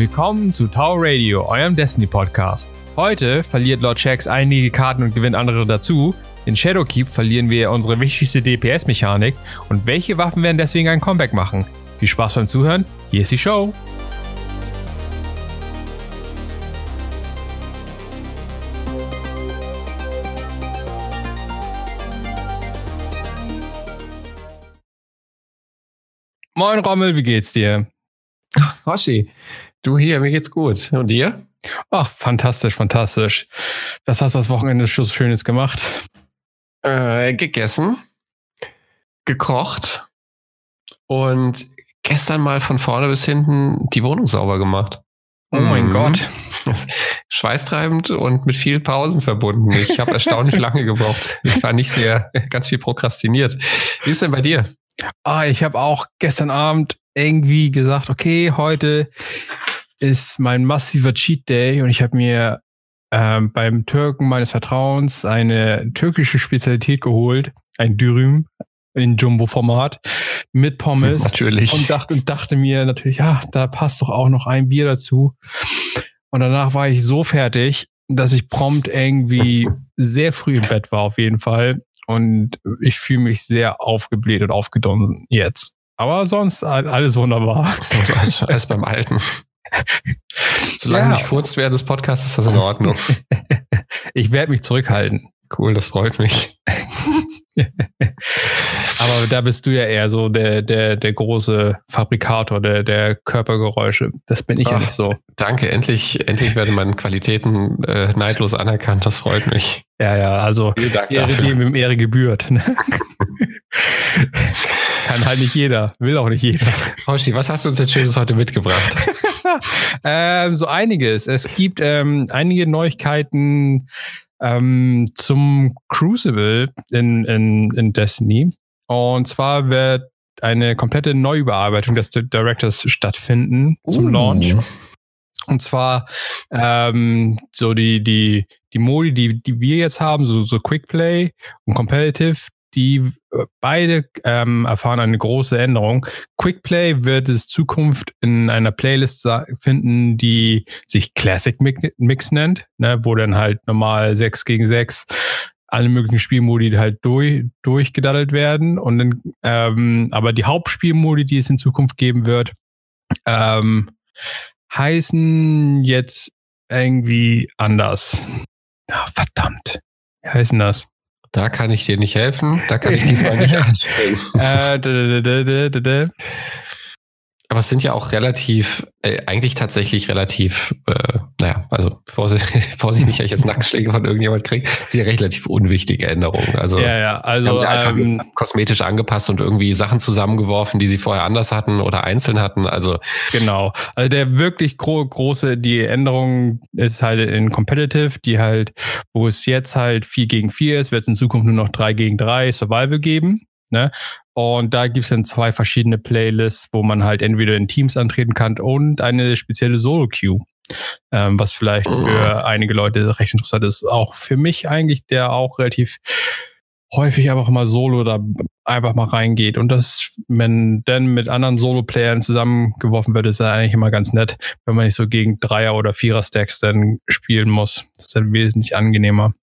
Willkommen zu Tau Radio, eurem Destiny Podcast. Heute verliert Lord Shax einige Karten und gewinnt andere dazu. In Shadowkeep verlieren wir unsere wichtigste DPS-Mechanik und welche Waffen werden deswegen ein Comeback machen? Viel Spaß beim Zuhören, hier ist die Show. Moin Rommel, wie geht's dir? Hoshi, du hier, mir geht's gut. Und dir? Ach, fantastisch, fantastisch. Was hast du das Wochenende schon Schönes gemacht? Äh, gegessen, gekocht und gestern mal von vorne bis hinten die Wohnung sauber gemacht. Oh mein mhm. Gott. Schweißtreibend und mit viel Pausen verbunden. Ich habe erstaunlich lange gebraucht. Ich war nicht sehr, ganz viel prokrastiniert. Wie ist denn bei dir? Ah, ich habe auch gestern Abend irgendwie gesagt, okay, heute ist mein massiver Cheat Day und ich habe mir ähm, beim Türken meines Vertrauens eine türkische Spezialität geholt, ein Dürüm in Jumbo-Format mit Pommes. Natürlich. Und dachte, und dachte mir natürlich, ja, da passt doch auch noch ein Bier dazu. Und danach war ich so fertig, dass ich prompt irgendwie sehr früh im Bett war, auf jeden Fall. Und ich fühle mich sehr aufgebläht und aufgedunsen jetzt. Aber sonst alles wunderbar. Also alles, alles beim Alten. Solange ja. nicht furzt während des Podcasts, ist das in Ordnung. ich werde mich zurückhalten. Cool, das freut mich. Aber da bist du ja eher so der, der, der große Fabrikator der, der Körpergeräusche. Das bin ich Ach, ja nicht so. Danke, endlich, endlich werden meine Qualitäten äh, neidlos anerkannt. Das freut mich. Ja, ja, also Ehre dem Ehre gebührt. Ne? Kann halt nicht jeder, will auch nicht jeder. Hoshi, was hast du uns jetzt Schönes heute mitgebracht? ähm, so einiges. Es gibt ähm, einige Neuigkeiten ähm, zum Crucible in, in, in Destiny. Und zwar wird eine komplette Neuüberarbeitung des Directors stattfinden uh. zum Launch. Und zwar ähm, so die, die, die Modi, die, die wir jetzt haben, so, so Quick Play und Competitive, die äh, beide ähm, erfahren eine große Änderung. Quickplay wird es Zukunft in einer Playlist finden, die sich Classic Mix nennt, ne, wo dann halt normal 6 gegen 6 alle möglichen Spielmodi halt durch, durchgedaddelt werden. Und dann, ähm, aber die Hauptspielmodi, die es in Zukunft geben wird, ähm, heißen jetzt irgendwie anders. Ja, verdammt. Wie heißen das? Da kann ich dir nicht helfen. Da kann ich diesmal nicht anstellen. Aber es sind ja auch relativ, äh, eigentlich tatsächlich relativ, äh, naja, also Vorsicht, Vorsicht nicht, dass ich jetzt Nackenschläge von irgendjemand kriege, sind ja relativ unwichtige Änderungen. Also, ja, ja, also haben sie einfach ähm, kosmetisch angepasst und irgendwie Sachen zusammengeworfen, die sie vorher anders hatten oder einzeln hatten. Also genau. Also der wirklich gro große, die Änderung ist halt in Competitive, die halt, wo es jetzt halt 4 gegen 4 ist, wird es in Zukunft nur noch 3 gegen 3 Survival geben. Ne? Und da gibt es dann zwei verschiedene Playlists, wo man halt entweder in Teams antreten kann und eine spezielle Solo-Queue. Ähm, was vielleicht oh. für einige Leute recht interessant ist. Auch für mich eigentlich, der auch relativ häufig einfach mal solo da einfach mal reingeht. Und das, wenn dann mit anderen Solo-Playern zusammengeworfen wird, ist ja eigentlich immer ganz nett, wenn man nicht so gegen Dreier- oder Vierer-Stacks dann spielen muss. Das ist dann wesentlich angenehmer.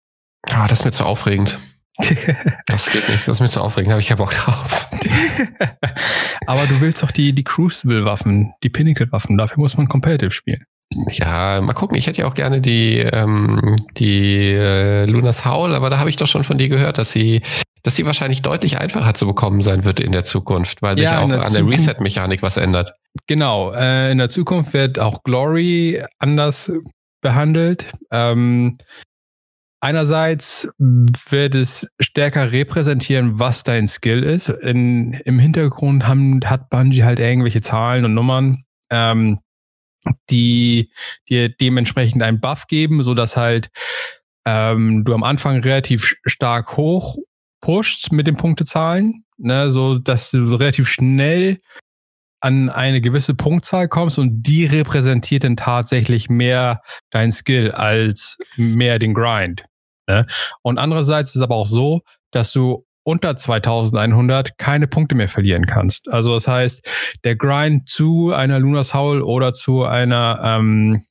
Ah, das ist mir zu aufregend. das geht nicht, das ist mir zu aufregend, habe ich keinen Bock drauf. Aber du willst doch die, die Crucible-Waffen, die Pinnacle-Waffen, dafür muss man Competitive spielen. Ja, mal gucken. Ich hätte ja auch gerne die, ähm, die äh, Lunas Howl, aber da habe ich doch schon von dir gehört, dass sie, dass sie wahrscheinlich deutlich einfacher zu bekommen sein wird in der Zukunft, weil ja, sich auch der an der Reset-Mechanik was ändert. Genau, äh, in der Zukunft wird auch Glory anders behandelt. Ähm, Einerseits wird es stärker repräsentieren, was dein Skill ist. In, Im Hintergrund haben, hat Bungie halt irgendwelche Zahlen und Nummern, ähm, die dir dementsprechend einen Buff geben, sodass halt ähm, du am Anfang relativ stark hoch pushst mit den Punktezahlen, ne, so dass du relativ schnell an eine gewisse Punktzahl kommst und die repräsentiert dann tatsächlich mehr dein Skill als mehr den Grind. Ne? Und andererseits ist es aber auch so, dass du unter 2100 keine Punkte mehr verlieren kannst. Also das heißt, der Grind zu einer Lunar Soul oder zu einer, ähm,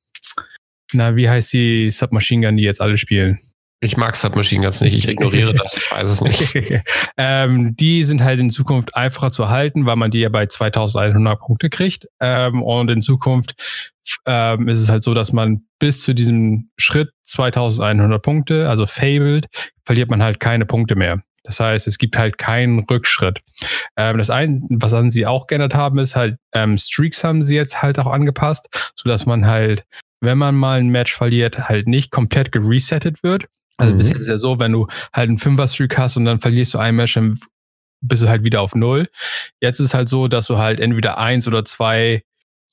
na, wie heißt die Submachine Gun, die jetzt alle spielen? Ich mag Submachine Guns nicht, ich ignoriere das, ich weiß es nicht. ähm, die sind halt in Zukunft einfacher zu halten, weil man die ja bei 2100 Punkte kriegt. Ähm, und in Zukunft ähm, ist es halt so, dass man bis zu diesem Schritt 2100 Punkte, also fabled, verliert man halt keine Punkte mehr. Das heißt, es gibt halt keinen Rückschritt. Ähm, das eine, was an sie auch geändert haben, ist halt, ähm, Streaks haben sie jetzt halt auch angepasst, so dass man halt, wenn man mal ein Match verliert, halt nicht komplett geresettet wird. Also mhm. bisher ist es ja so, wenn du halt einen Fünfer-Streak hast und dann verlierst du ein Match, dann bist du halt wieder auf Null. Jetzt ist es halt so, dass du halt entweder eins oder zwei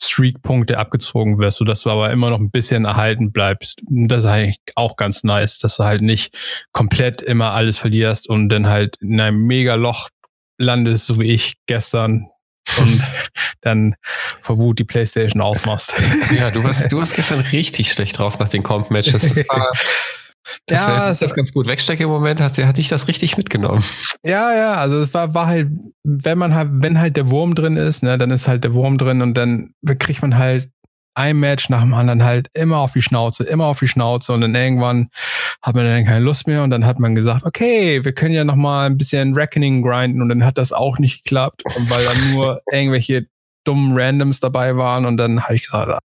Streak-Punkte abgezogen wirst, sodass du aber immer noch ein bisschen erhalten bleibst. Das ist eigentlich auch ganz nice, dass du halt nicht komplett immer alles verlierst und dann halt in einem mega Loch landest, so wie ich gestern und dann vor Wut die Playstation ausmachst. Ja, du warst, du warst gestern richtig schlecht drauf nach den Comp-Matches. Das war das ja, das ist ganz gut. Wegstecke im Moment hast du, hatte ich das richtig mitgenommen. Ja, ja, also es war, war halt, wenn man halt, wenn halt der Wurm drin ist, ne, dann ist halt der Wurm drin und dann kriegt man halt ein Match nach dem anderen halt immer auf die Schnauze, immer auf die Schnauze und dann irgendwann hat man dann keine Lust mehr und dann hat man gesagt, okay, wir können ja noch mal ein bisschen Reckoning grinden und dann hat das auch nicht geklappt, weil dann nur irgendwelche dummen Randoms dabei waren und dann habe ich gesagt,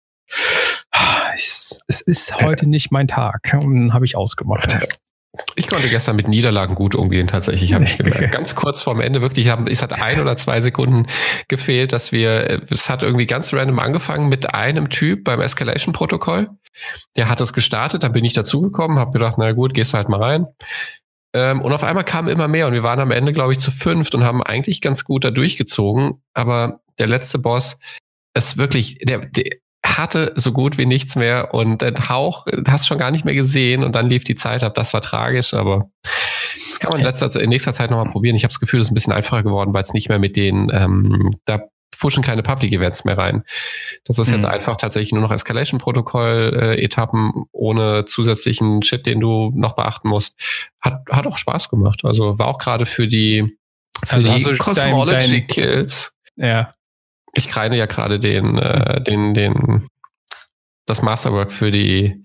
es ist heute nicht mein Tag. Und dann habe ich ausgemacht. Ich konnte gestern mit Niederlagen gut umgehen, tatsächlich, habe ich gemerkt. Ganz kurz vorm Ende, wirklich, haben, es hat ein oder zwei Sekunden gefehlt, dass wir, es hat irgendwie ganz random angefangen mit einem Typ beim Escalation-Protokoll. Der hat es gestartet, dann bin ich dazugekommen, habe gedacht, na gut, gehst halt mal rein. Ähm, und auf einmal kamen immer mehr und wir waren am Ende, glaube ich, zu fünft und haben eigentlich ganz gut da durchgezogen. Aber der letzte Boss, ist wirklich, der, der, hatte so gut wie nichts mehr und den Hauch hast schon gar nicht mehr gesehen und dann lief die Zeit ab. Das war tragisch, aber das kann man in, letzter, in nächster Zeit nochmal probieren. Ich habe das Gefühl, es ist ein bisschen einfacher geworden, weil es nicht mehr mit den, ähm, da fuschen keine Public Events mehr rein. Das ist mhm. jetzt einfach tatsächlich nur noch Escalation-Protokoll-Etappen äh, ohne zusätzlichen Shit, den du noch beachten musst. Hat, hat auch Spaß gemacht. Also war auch gerade für die, für also die Cosmology-Kills. Ja ich kreine ja gerade den, äh, den, den, das Masterwork für die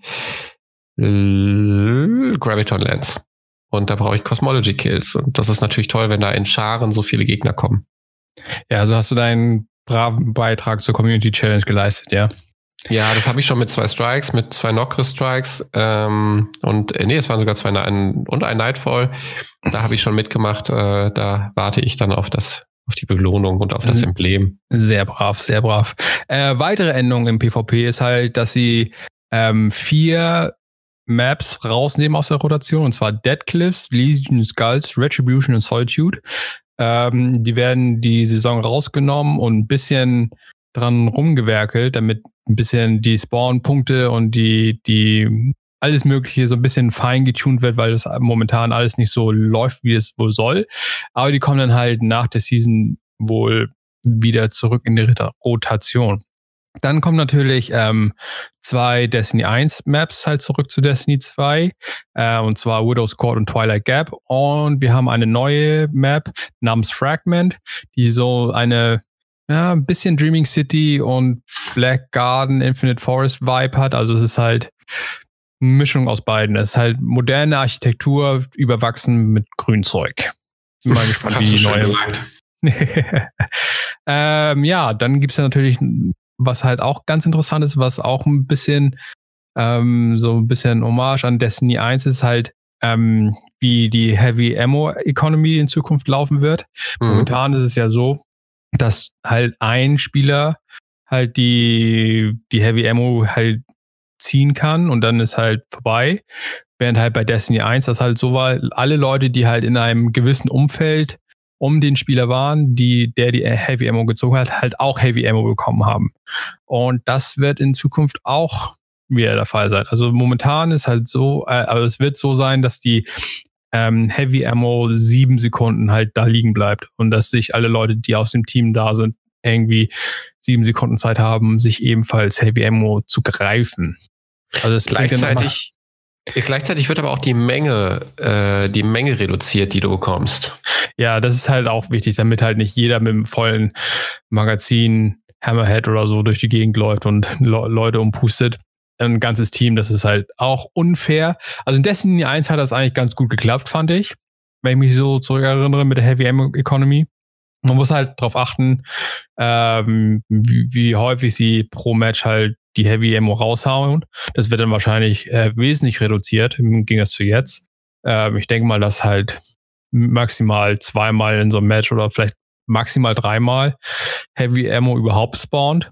Graviton Lens. Und da brauche ich Cosmology Kills. Und das ist natürlich toll, wenn da in Scharen so viele Gegner kommen. Ja, also hast du deinen braven Beitrag zur Community Challenge geleistet, ja? Ja, das habe ich schon mit zwei Strikes, mit zwei Nocris Strikes ähm, und äh, nee, es waren sogar zwei ein, und ein Nightfall. Da habe ich schon mitgemacht. Äh, da warte ich dann auf das auf die Belohnung und auf das mhm. Emblem. Sehr brav, sehr brav. Äh, weitere Änderung im PvP ist halt, dass sie ähm, vier Maps rausnehmen aus der Rotation, und zwar Dead Cliffs, Legion Skulls, Retribution und Solitude. Ähm, die werden die Saison rausgenommen und ein bisschen dran rumgewerkelt, damit ein bisschen die Spawn-Punkte und die, die alles Mögliche so ein bisschen fein getuned wird, weil das momentan alles nicht so läuft, wie es wohl soll. Aber die kommen dann halt nach der Season wohl wieder zurück in die Rotation. Dann kommen natürlich ähm, zwei Destiny 1 Maps halt zurück zu Destiny 2, äh, und zwar Widow's Court und Twilight Gap. Und wir haben eine neue Map namens Fragment, die so eine ja, ein bisschen Dreaming City und Black Garden, Infinite Forest Vibe hat. Also es ist halt Mischung aus beiden. Es ist halt moderne Architektur überwachsen mit Grünzeug. Bin mal gespannt, wie die neue. ähm, ja, dann gibt es ja natürlich, was halt auch ganz interessant ist, was auch ein bisschen ähm, so ein bisschen Hommage an Destiny 1 ist halt, ähm, wie die Heavy Ammo Economy in Zukunft laufen wird. Mhm. Momentan ist es ja so, dass halt ein Spieler halt die, die Heavy Ammo halt ziehen kann und dann ist halt vorbei. Während halt bei Destiny 1 das halt so war, alle Leute, die halt in einem gewissen Umfeld um den Spieler waren, die, der die Heavy Ammo gezogen hat, halt auch Heavy Ammo bekommen haben. Und das wird in Zukunft auch wieder der Fall sein. Also momentan ist halt so, äh, aber es wird so sein, dass die ähm, Heavy Ammo sieben Sekunden halt da liegen bleibt und dass sich alle Leute, die aus dem Team da sind, irgendwie sieben Sekunden Zeit haben, sich ebenfalls Heavy Ammo zu greifen. Also es gleichzeitig, Gleichzeitig wird aber auch die Menge, äh, die Menge reduziert, die du bekommst. Ja, das ist halt auch wichtig, damit halt nicht jeder mit einem vollen Magazin Hammerhead oder so durch die Gegend läuft und Le Leute umpustet. Ein ganzes Team, das ist halt auch unfair. Also in Destiny 1 hat das eigentlich ganz gut geklappt, fand ich. Wenn ich mich so zurückerinnere mit der Heavy Ammo Economy. Man muss halt darauf achten, ähm, wie, wie häufig sie pro Match halt die Heavy Ammo raushauen. Das wird dann wahrscheinlich äh, wesentlich reduziert im Gegensatz zu jetzt. Ähm, ich denke mal, dass halt maximal zweimal in so einem Match oder vielleicht maximal dreimal Heavy Ammo überhaupt spawnt.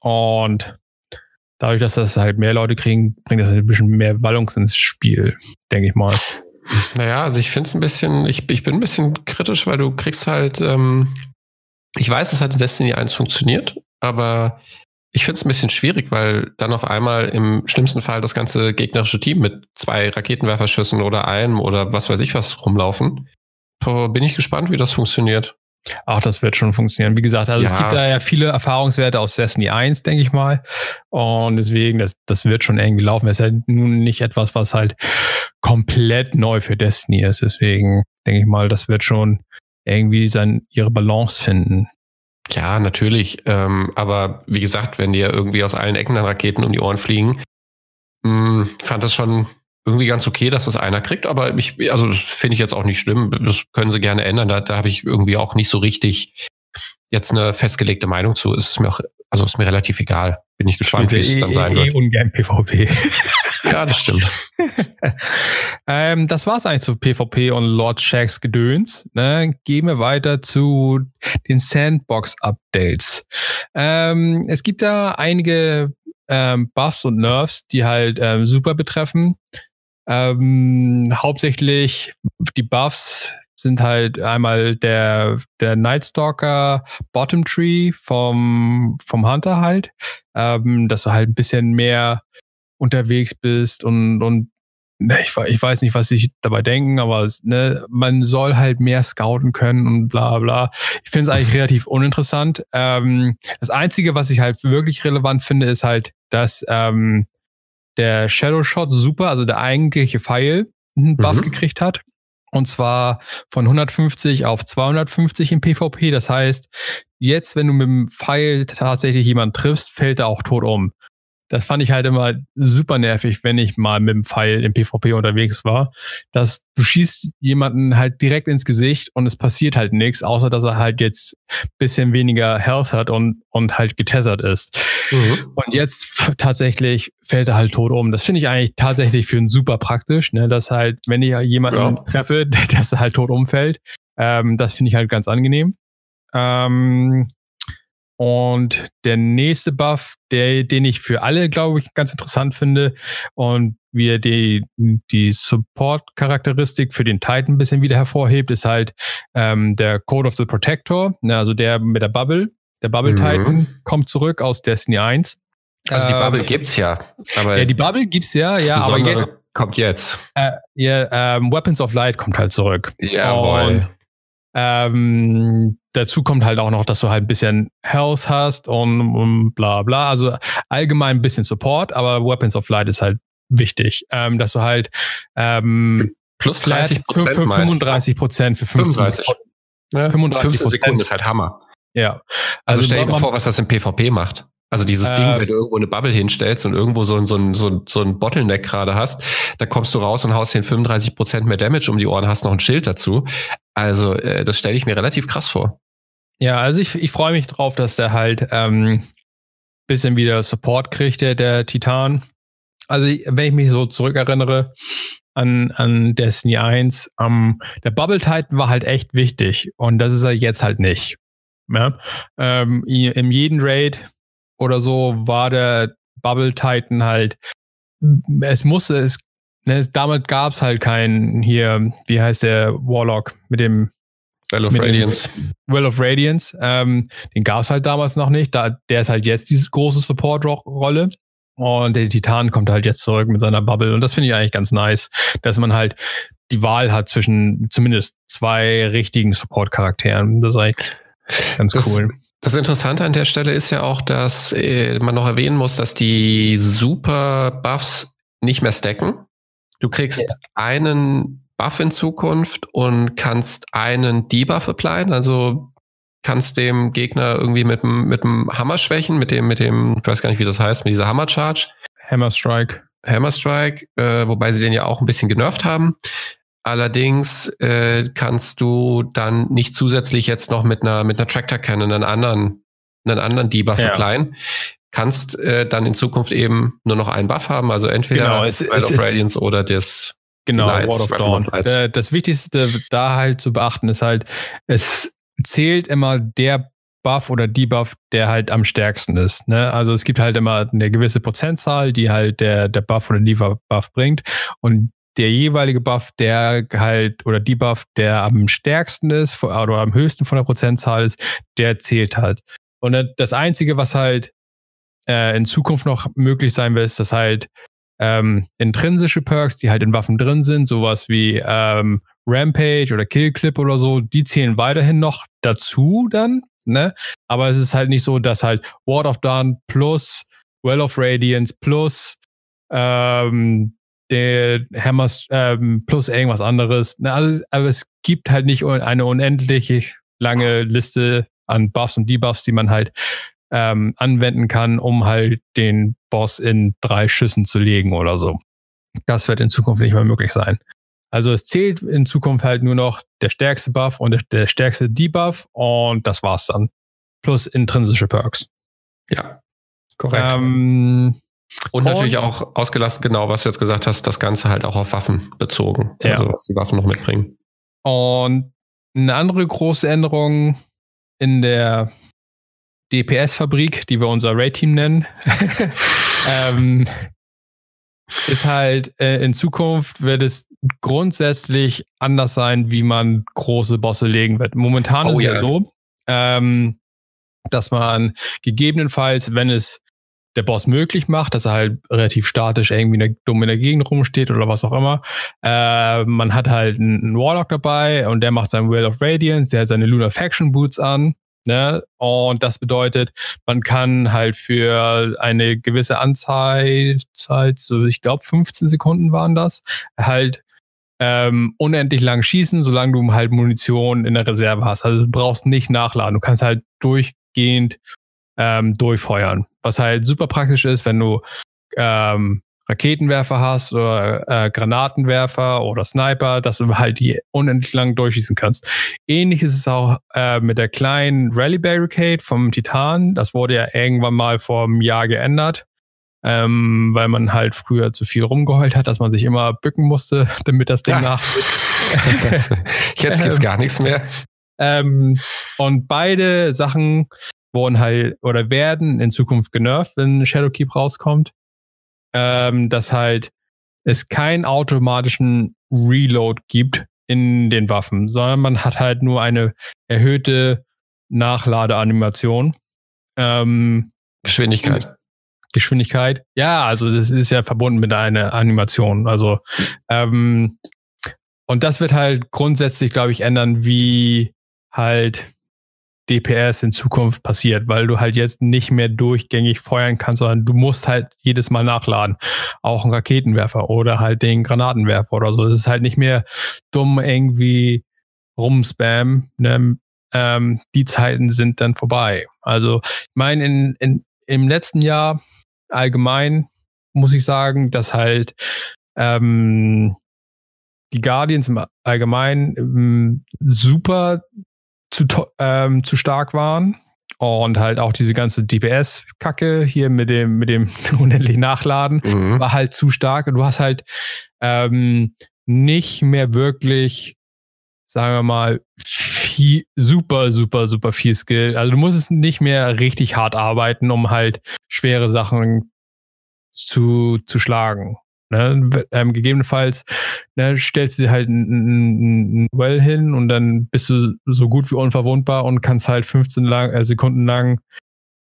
Und dadurch, dass das halt mehr Leute kriegen, bringt das ein bisschen mehr Balance ins Spiel, denke ich mal. Naja, also ich finde es ein bisschen, ich, ich bin ein bisschen kritisch, weil du kriegst halt, ähm, ich weiß, dass halt in Destiny 1 funktioniert, aber ich finde es ein bisschen schwierig, weil dann auf einmal im schlimmsten Fall das ganze gegnerische Team mit zwei Raketenwerferschüssen oder einem oder was weiß ich was rumlaufen. Bin ich gespannt, wie das funktioniert. Ach, das wird schon funktionieren. Wie gesagt, also ja. es gibt da ja viele Erfahrungswerte aus Destiny 1, denke ich mal. Und deswegen, das, das wird schon irgendwie laufen. Es ist halt nun nicht etwas, was halt komplett neu für Destiny ist. Deswegen denke ich mal, das wird schon irgendwie sein, ihre Balance finden. Ja, natürlich. Ähm, aber wie gesagt, wenn dir irgendwie aus allen Ecken dann Raketen um die Ohren fliegen, mh, hm, fand das schon irgendwie ganz okay, dass das einer kriegt, aber ich, also das finde ich jetzt auch nicht schlimm. Das können sie gerne ändern. Da, da habe ich irgendwie auch nicht so richtig jetzt eine festgelegte Meinung zu. Es ist mir auch, also ist mir relativ egal. Bin ich gespannt, wie es dann sein wird. Eh ungern PvP. ja, das stimmt. ähm, das war's eigentlich zu PvP und Lord Shacks Gedöns. Ne? Gehen wir weiter zu den Sandbox-Updates. Ähm, es gibt da einige ähm, Buffs und Nerfs, die halt ähm, super betreffen. Ähm, hauptsächlich die Buffs sind halt einmal der, der Nightstalker Bottom Tree vom, vom Hunter halt, ähm, dass du halt ein bisschen mehr unterwegs bist und, und ne, ich, ich weiß nicht, was sich dabei denken, aber ne, man soll halt mehr scouten können und bla bla. Ich finde es eigentlich relativ uninteressant. Ähm, das Einzige, was ich halt wirklich relevant finde, ist halt, dass ähm, der Shadow Shot super, also der eigentliche Pfeil, einen Buff mhm. gekriegt hat. Und zwar von 150 auf 250 im PvP. Das heißt, jetzt, wenn du mit dem Pfeil tatsächlich jemanden triffst, fällt er auch tot um. Das fand ich halt immer super nervig, wenn ich mal mit dem Pfeil im PvP unterwegs war. Dass du schießt jemanden halt direkt ins Gesicht und es passiert halt nichts, außer dass er halt jetzt bisschen weniger Health hat und, und halt getethert ist. Mhm. Und jetzt tatsächlich fällt er halt tot um. Das finde ich eigentlich tatsächlich für ein super praktisch, ne? dass halt, wenn ich jemanden ja. treffe, dass er halt tot umfällt. Ähm, das finde ich halt ganz angenehm. Ähm, und der nächste Buff, der, den ich für alle, glaube ich, ganz interessant finde und wie er die, die Support-Charakteristik für den Titan ein bisschen wieder hervorhebt, ist halt ähm, der Code of the Protector, ne, also der mit der Bubble. Der Bubble mhm. Titan kommt zurück aus Destiny 1. Also die Bubble ähm, gibt's ja. Aber ja, die Bubble gibt's ja, ja, aber jetzt, kommt jetzt. Äh, ja, ähm, Weapons of Light kommt halt zurück. Jawohl. Und ähm, dazu kommt halt auch noch, dass du halt ein bisschen Health hast und, und bla bla. Also allgemein ein bisschen Support, aber Weapons of Light ist halt wichtig, ähm, dass du halt ähm, plus 30 Prozent, für, für 35 Prozent, für 35. Ne? 35 15 Sekunden ist halt Hammer. Ja. Also, also stell dir mal vor, was das im PvP macht. Also dieses äh, Ding, wenn du irgendwo eine Bubble hinstellst und irgendwo so ein, so ein, so ein, so ein Bottleneck gerade hast, da kommst du raus und haust den 35 Prozent mehr Damage um die Ohren, hast noch ein Schild dazu. Also äh, das stelle ich mir relativ krass vor. Ja, also ich, ich freue mich drauf, dass der halt ähm, bisschen wieder Support kriegt, der, der Titan. Also wenn ich mich so zurückerinnere an, an Destiny 1, ähm, der Bubble Titan war halt echt wichtig und das ist er jetzt halt nicht. Ja? Ähm, in jedem Raid oder so war der Bubble Titan halt, es musste, es, ne, damals gab es halt keinen hier, wie heißt der Warlock mit dem Well of Radiance. Well of Radiance. Ähm, den gab es halt damals noch nicht. Da, der ist halt jetzt diese große Support-Rolle. Und der Titan kommt halt jetzt zurück mit seiner Bubble. Und das finde ich eigentlich ganz nice, dass man halt die Wahl hat zwischen zumindest zwei richtigen Support-Charakteren. Das ist eigentlich ganz das, cool. Das Interessante an der Stelle ist ja auch, dass äh, man noch erwähnen muss, dass die Super-Buffs nicht mehr stacken. Du kriegst ja. einen Buff in Zukunft und kannst einen Debuff applyen, also kannst dem Gegner irgendwie mit dem, mit dem Hammer schwächen, mit dem, mit dem, ich weiß gar nicht, wie das heißt, mit dieser Hammer Charge. Hammer Strike. Hammer Strike, äh, wobei sie den ja auch ein bisschen genervt haben. Allerdings äh, kannst du dann nicht zusätzlich jetzt noch mit einer, mit einer Tractor Cannon einen anderen, einen anderen Debuff ja. Kannst äh, dann in Zukunft eben nur noch einen Buff haben, also entweder genau, es, Wild of Radiance oder das Genau, Lights, Ward of Dawn. Äh, das Wichtigste da halt zu beachten ist halt, es zählt immer der Buff oder Debuff, der halt am stärksten ist. Ne? Also es gibt halt immer eine gewisse Prozentzahl, die halt der, der Buff oder Debuff bringt. Und der jeweilige Buff, der halt, oder Debuff, der am stärksten ist oder am höchsten von der Prozentzahl ist, der zählt halt. Und das Einzige, was halt äh, in Zukunft noch möglich sein wird, ist, dass halt ähm, intrinsische Perks, die halt in Waffen drin sind, sowas wie ähm, Rampage oder Killclip oder so, die zählen weiterhin noch dazu dann, ne? Aber es ist halt nicht so, dass halt Ward of Dawn plus Well of Radiance plus ähm, der Hammer ähm, plus irgendwas anderes. Ne? Also, aber es gibt halt nicht eine unendliche lange Liste an Buffs und Debuffs, die man halt ähm, anwenden kann, um halt den Boss in drei Schüssen zu legen oder so. Das wird in Zukunft nicht mehr möglich sein. Also es zählt in Zukunft halt nur noch der stärkste Buff und der, der stärkste Debuff und das war's dann. Plus intrinsische Perks. Ja, korrekt. Ähm, und, und natürlich auch ausgelassen, genau, was du jetzt gesagt hast, das Ganze halt auch auf Waffen bezogen. Ja. Also was die Waffen noch mitbringen. Und eine andere große Änderung in der DPS-Fabrik, die wir unser Raid-Team nennen, ähm, ist halt äh, in Zukunft wird es grundsätzlich anders sein, wie man große Bosse legen wird. Momentan oh, ist es ja, so, ähm, dass man gegebenenfalls, wenn es der Boss möglich macht, dass er halt relativ statisch irgendwie in der, dumm in der Gegend rumsteht oder was auch immer. Äh, man hat halt einen Warlock dabei und der macht sein Will of Radiance, der hat seine Lunar Faction Boots an Ne? Und das bedeutet, man kann halt für eine gewisse Anzahl, so ich glaube 15 Sekunden waren das, halt ähm, unendlich lang schießen, solange du halt Munition in der Reserve hast. Also du brauchst nicht nachladen. Du kannst halt durchgehend ähm, durchfeuern. Was halt super praktisch ist, wenn du ähm, Raketenwerfer hast oder äh, Granatenwerfer oder Sniper, dass du halt die unendlich lang durchschießen kannst. Ähnlich ist es auch äh, mit der kleinen Rally Barricade vom Titan. Das wurde ja irgendwann mal vor einem Jahr geändert, ähm, weil man halt früher zu viel rumgeheult hat, dass man sich immer bücken musste, damit das Ding ja. nachgeht. Jetzt gibt's gar nichts mehr. Ähm, und beide Sachen wurden halt oder werden in Zukunft genervt, wenn Shadowkeep rauskommt ähm, dass halt es keinen automatischen Reload gibt in den Waffen, sondern man hat halt nur eine erhöhte Nachladeanimation. Ähm, Geschwindigkeit. Geschwindigkeit. Ja, also das ist ja verbunden mit einer Animation. Also ähm, und das wird halt grundsätzlich, glaube ich, ändern, wie halt DPS in Zukunft passiert, weil du halt jetzt nicht mehr durchgängig feuern kannst, sondern du musst halt jedes Mal nachladen. Auch ein Raketenwerfer oder halt den Granatenwerfer oder so. Es ist halt nicht mehr dumm irgendwie rumspam. Ne? Ähm, die Zeiten sind dann vorbei. Also, ich meine, in, in, im letzten Jahr allgemein muss ich sagen, dass halt ähm, die Guardians im Allgemeinen ähm, super zu, ähm, zu stark waren. Und halt auch diese ganze DPS-Kacke hier mit dem, mit dem unendlich Nachladen mhm. war halt zu stark. Und du hast halt ähm, nicht mehr wirklich, sagen wir mal, viel, super, super, super viel Skill. Also du musstest nicht mehr richtig hart arbeiten, um halt schwere Sachen zu, zu schlagen. Ne? Ähm, gegebenenfalls ne, stellst du dir halt ein, ein, Well hin und dann bist du so gut wie unverwundbar und kannst halt 15 lang, äh, Sekunden lang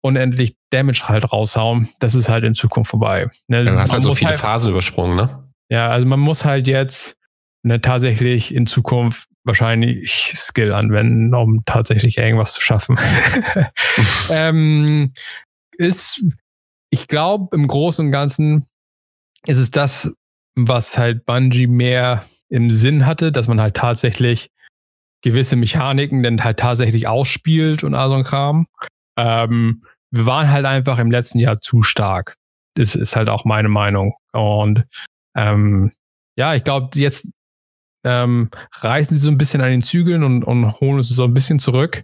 unendlich Damage halt raushauen. Das ist halt in Zukunft vorbei. Ne? Du hast halt so viele halt, Phasen übersprungen, ne? Ja, also man muss halt jetzt ne, tatsächlich in Zukunft wahrscheinlich Skill anwenden, um tatsächlich irgendwas zu schaffen. ähm, ist, ich glaube, im Großen und Ganzen ist es das, was halt Bungie mehr im Sinn hatte, dass man halt tatsächlich gewisse Mechaniken dann halt tatsächlich ausspielt und all so ein Kram. Ähm, wir waren halt einfach im letzten Jahr zu stark. Das ist halt auch meine Meinung. Und ähm, ja, ich glaube, jetzt ähm, reißen sie so ein bisschen an den Zügeln und, und holen es so ein bisschen zurück.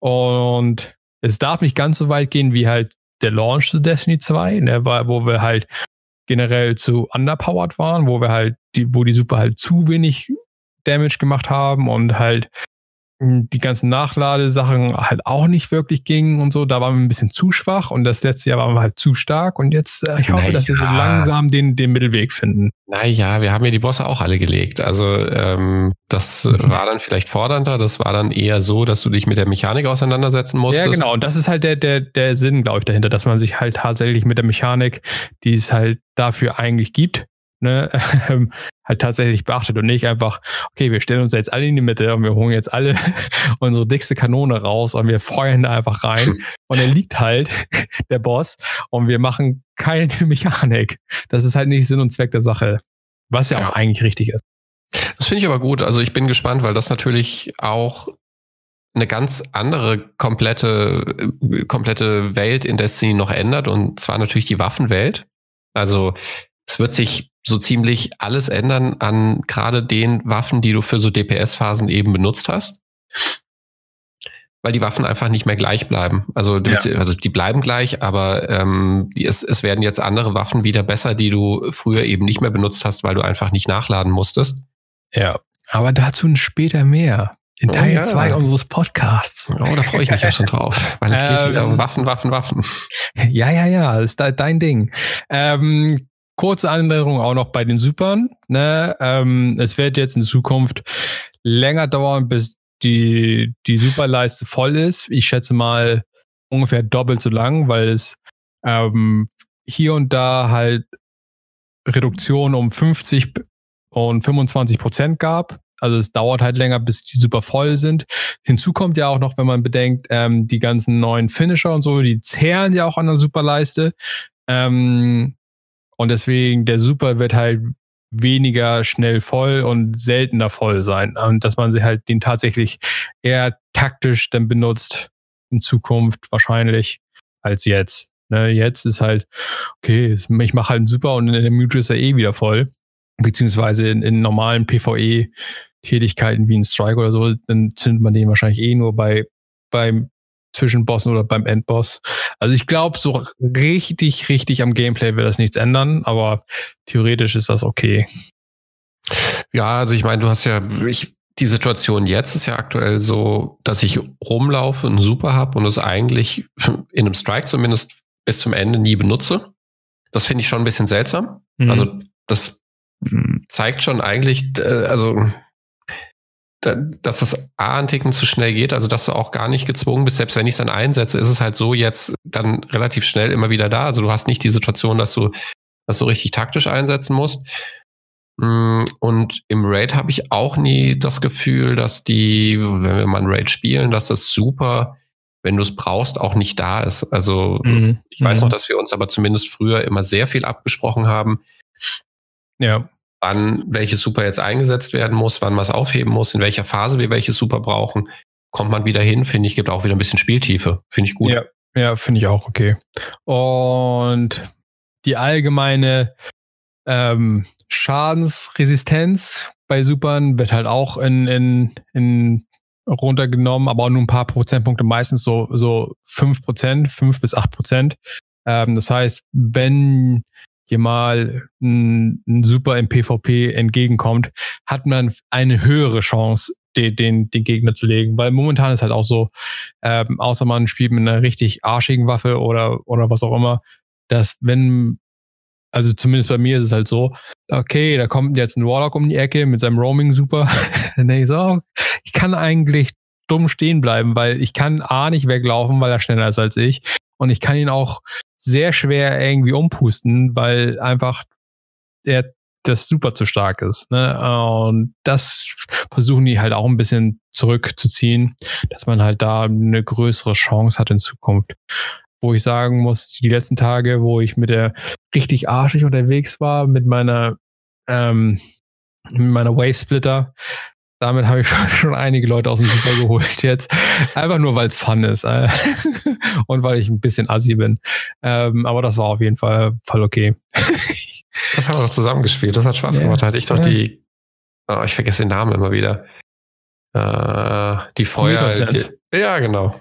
Und es darf nicht ganz so weit gehen wie halt der Launch zu Destiny 2, ne, wo wir halt generell zu underpowered waren, wo wir halt, die, wo die Super halt zu wenig Damage gemacht haben und halt die ganzen Nachladesachen halt auch nicht wirklich gingen und so. Da waren wir ein bisschen zu schwach und das letzte Jahr waren wir halt zu stark und jetzt, äh, ich hoffe, naja. dass wir so langsam den, den Mittelweg finden. Naja, wir haben ja die Bosse auch alle gelegt. Also ähm, das mhm. war dann vielleicht fordernder, das war dann eher so, dass du dich mit der Mechanik auseinandersetzen musstest. Ja, genau, und das ist halt der, der, der Sinn, glaube ich, dahinter, dass man sich halt tatsächlich mit der Mechanik, die es halt dafür eigentlich gibt, ne, ähm, halt tatsächlich beachtet und nicht einfach, okay, wir stellen uns jetzt alle in die Mitte und wir holen jetzt alle unsere dickste Kanone raus und wir feuern da einfach rein und dann liegt halt der Boss und wir machen keine Mechanik. Das ist halt nicht Sinn und Zweck der Sache, was ja, ja. auch eigentlich richtig ist. Das finde ich aber gut. Also ich bin gespannt, weil das natürlich auch eine ganz andere komplette, äh, komplette Welt in Destiny noch ändert und zwar natürlich die Waffenwelt. Also es wird sich so ziemlich alles ändern an gerade den Waffen, die du für so DPS-Phasen eben benutzt hast. Weil die Waffen einfach nicht mehr gleich bleiben. Also, ja. also die bleiben gleich, aber ähm, die, es, es werden jetzt andere Waffen wieder besser, die du früher eben nicht mehr benutzt hast, weil du einfach nicht nachladen musstest. Ja, aber dazu später mehr. In Teil 2 oh, ja. unseres Podcasts. Oh, da freue ich mich ja schon drauf, weil es geht ähm, wieder um Waffen, Waffen, Waffen. Ja, ja, ja, das ist dein Ding. Ähm, kurze Anmerkung auch noch bei den Supern. Ne? Ähm, es wird jetzt in Zukunft länger dauern, bis die, die Superleiste voll ist. Ich schätze mal ungefähr doppelt so lang, weil es ähm, hier und da halt Reduktion um 50 und 25 Prozent gab. Also es dauert halt länger, bis die super voll sind. Hinzu kommt ja auch noch, wenn man bedenkt, ähm, die ganzen neuen Finisher und so, die zehren ja auch an der Superleiste. Ähm, und deswegen, der Super wird halt weniger schnell voll und seltener voll sein. Und dass man sie halt den tatsächlich eher taktisch dann benutzt in Zukunft wahrscheinlich als jetzt. Ne, jetzt ist halt, okay, ich mache halt einen Super und in der Mute ist er eh wieder voll. Beziehungsweise in, in normalen PvE-Tätigkeiten wie ein Strike oder so, dann zündet man den wahrscheinlich eh nur bei, beim Zwischenbossen oder beim Endboss. Also ich glaube, so richtig, richtig am Gameplay wird das nichts ändern, aber theoretisch ist das okay. Ja, also ich meine, du hast ja, ich, die Situation jetzt ist ja aktuell so, dass ich rumlaufe, und Super habe und es eigentlich in einem Strike zumindest bis zum Ende nie benutze. Das finde ich schon ein bisschen seltsam. Mhm. Also das zeigt schon eigentlich, äh, also dass das A ein Ticken zu schnell geht, also dass du auch gar nicht gezwungen bist, selbst wenn ich es dann einsetze, ist es halt so jetzt dann relativ schnell immer wieder da. Also du hast nicht die Situation, dass du das so richtig taktisch einsetzen musst. Mm, und im Raid habe ich auch nie das Gefühl, dass die, wenn wir mal ein Raid spielen, dass das super, wenn du es brauchst, auch nicht da ist. Also mhm. ich weiß mhm. noch, dass wir uns aber zumindest früher immer sehr viel abgesprochen haben. Ja wann welches Super jetzt eingesetzt werden muss, wann man es aufheben muss, in welcher Phase wir welches Super brauchen, kommt man wieder hin, finde ich, gibt auch wieder ein bisschen Spieltiefe. Finde ich gut. Ja, ja finde ich auch okay. Und die allgemeine ähm, Schadensresistenz bei Supern wird halt auch in, in, in runtergenommen, aber auch nur ein paar Prozentpunkte, meistens so, so 5 Prozent, 5 bis 8 Prozent. Ähm, das heißt, wenn dir mal ein, ein Super im PvP entgegenkommt, hat man eine höhere Chance, den, den, den Gegner zu legen. Weil momentan ist halt auch so, ähm, außer man spielt mit einer richtig arschigen Waffe oder, oder was auch immer, dass wenn, also zumindest bei mir ist es halt so, okay, da kommt jetzt ein Warlock um die Ecke mit seinem Roaming Super. Dann denke ich so, oh, ich kann eigentlich dumm stehen bleiben, weil ich kann A nicht weglaufen, weil er schneller ist als ich. Und ich kann ihn auch sehr schwer irgendwie umpusten, weil einfach der das super zu stark ist. Ne? Und das versuchen die halt auch ein bisschen zurückzuziehen, dass man halt da eine größere Chance hat in Zukunft. Wo ich sagen muss, die letzten Tage, wo ich mit der richtig arschig unterwegs war, mit meiner Ähm, mit meiner Wave Splitter. Damit habe ich schon einige Leute aus dem Super geholt jetzt. Einfach nur, weil es fun ist. Äh, und weil ich ein bisschen assi bin. Ähm, aber das war auf jeden Fall voll okay. Das haben wir doch zusammengespielt. Das hat Spaß ja. gemacht. Da hatte ich doch ja. die, oh, ich vergesse den Namen immer wieder. Äh, die Feuer. Die, ja, genau.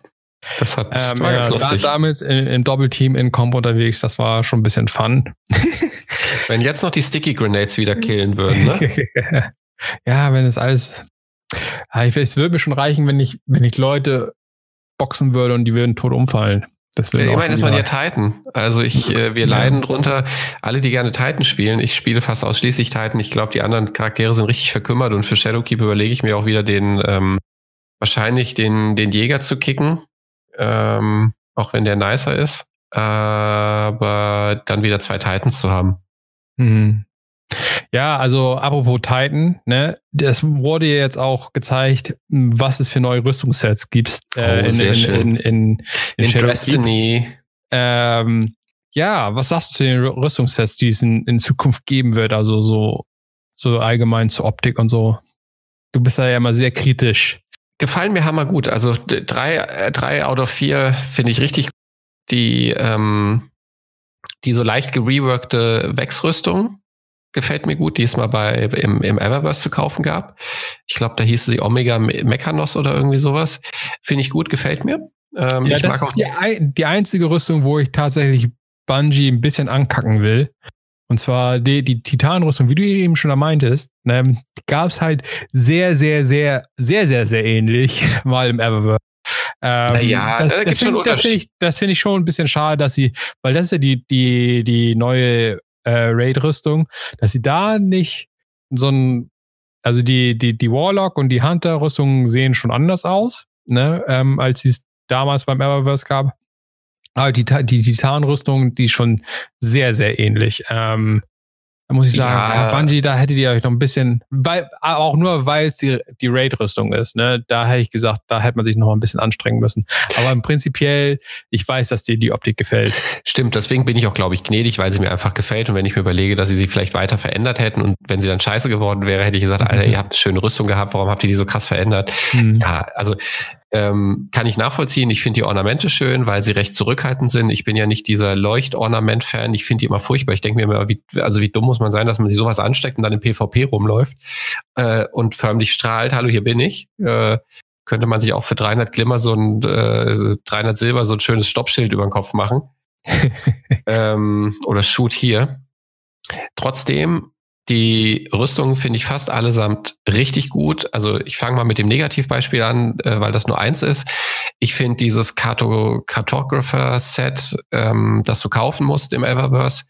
Das hat ähm, war ganz lustig. damit im Doppelteam in Comp unterwegs, das war schon ein bisschen fun. wenn jetzt noch die Sticky Grenades wieder killen würden, ne? Ja, wenn es alles. Es würde mir schon reichen, wenn ich, wenn ich Leute boxen würde und die würden tot umfallen. Das ja, immerhin ist man ja Titan. Also ich, äh, wir ja. leiden drunter. Alle, die gerne Titan spielen, ich spiele fast ausschließlich Titan. Ich glaube, die anderen Charaktere sind richtig verkümmert und für Shadowkeep überlege ich mir auch wieder den, ähm, wahrscheinlich den, den Jäger zu kicken. Ähm, auch wenn der nicer ist. Aber dann wieder zwei Titans zu haben. Mhm. Ja, also apropos Titan, ne, das wurde jetzt auch gezeigt, was es für neue Rüstungssets gibt äh, oh, in, in, in, in, in, in Destiny. Ähm, ja, was sagst du zu den Rüstungssets, die es in, in Zukunft geben wird? Also so, so allgemein zur Optik und so. Du bist da ja immer sehr kritisch. Gefallen mir hammer gut. Also drei, äh, drei out of vier finde ich richtig. Die, ähm, die so leicht gereworkte Wechsrüstung gefällt mir gut, die es mal bei, im, im Eververse zu kaufen gab. Ich glaube, da hieß sie Omega Mechanos oder irgendwie sowas. Finde ich gut, gefällt mir. Ähm, ja, ich mag auch die, die einzige Rüstung, wo ich tatsächlich Bungie ein bisschen ankacken will. Und zwar die, die Titanrüstung, wie du eben schon meintest, ne, gab es halt sehr, sehr, sehr, sehr, sehr, sehr ähnlich mal im Eververse. Ähm, naja, das, da das finde find ich, find ich schon ein bisschen schade, dass sie, weil das ist ja die, die, die neue äh, Raid-Rüstung, dass sie da nicht so ein, also die, die, die Warlock und die Hunter-Rüstungen sehen schon anders aus, ne, ähm, als sie es damals beim Eververse gab. Aber die, die Titan-Rüstung, die ist schon sehr, sehr ähnlich. Ähm, da muss ich sagen, ja. ja, Bungie, da hättet ihr euch noch ein bisschen, weil, auch nur weil es die, die Raid-Rüstung ist, ne? Da hätte ich gesagt, da hätte man sich noch ein bisschen anstrengen müssen. Aber im Prinzipiell, ich weiß, dass dir die Optik gefällt. Stimmt, deswegen bin ich auch, glaube ich, gnädig, weil sie mir einfach gefällt. Und wenn ich mir überlege, dass sie sie vielleicht weiter verändert hätten und wenn sie dann scheiße geworden wäre, hätte ich gesagt, Alter, ihr habt eine schöne Rüstung gehabt, warum habt ihr die so krass verändert? Mhm. Ja, also ähm, kann ich nachvollziehen. Ich finde die Ornamente schön, weil sie recht zurückhaltend sind. Ich bin ja nicht dieser Leuchtornament-Fan. Ich finde die immer furchtbar. Ich denke mir immer, wie, also wie dumm muss man sein, dass man sich sowas ansteckt und dann im PvP rumläuft äh, und förmlich strahlt. Hallo, hier bin ich. Äh, könnte man sich auch für 300 Glimmer so ein äh, 300 Silber so ein schönes Stoppschild über den Kopf machen. ähm, oder Shoot hier. Trotzdem die Rüstungen finde ich fast allesamt richtig gut. Also ich fange mal mit dem Negativbeispiel an, äh, weil das nur eins ist. Ich finde dieses Carto Cartographer-Set, ähm, das du kaufen musst im Eververse,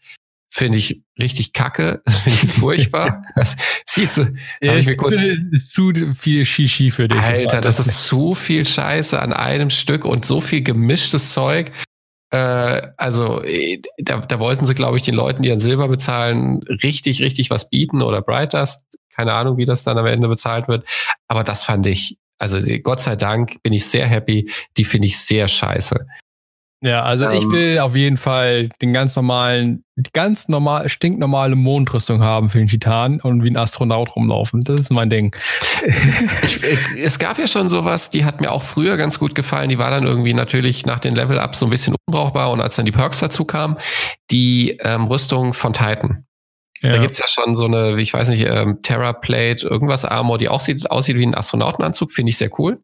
finde ich richtig kacke. Das finde ich furchtbar. das siehst du. Ja, ich mir kurz, ist zu viel Shishi für dich. Alter, das ist zu viel Scheiße an einem Stück und so viel gemischtes Zeug. Äh, also äh, da, da wollten sie, glaube ich, den Leuten, die an Silber bezahlen, richtig, richtig was bieten oder Brightdust. Keine Ahnung, wie das dann am Ende bezahlt wird. Aber das fand ich, also Gott sei Dank bin ich sehr happy. Die finde ich sehr scheiße. Ja, also ähm, ich will auf jeden Fall den ganz normalen, ganz normal, stinknormale Mondrüstung haben für den Titan und wie ein Astronaut rumlaufen. Das ist mein Ding. Ich, es gab ja schon sowas, die hat mir auch früher ganz gut gefallen. Die war dann irgendwie natürlich nach den Level-Ups so ein bisschen unbrauchbar und als dann die Perks dazu kamen, die ähm, Rüstung von Titan. Ja. Da gibt's ja schon so eine, ich weiß nicht, ähm, Terra Plate, irgendwas Armor, die auch sieht, aussieht wie ein Astronautenanzug, finde ich sehr cool.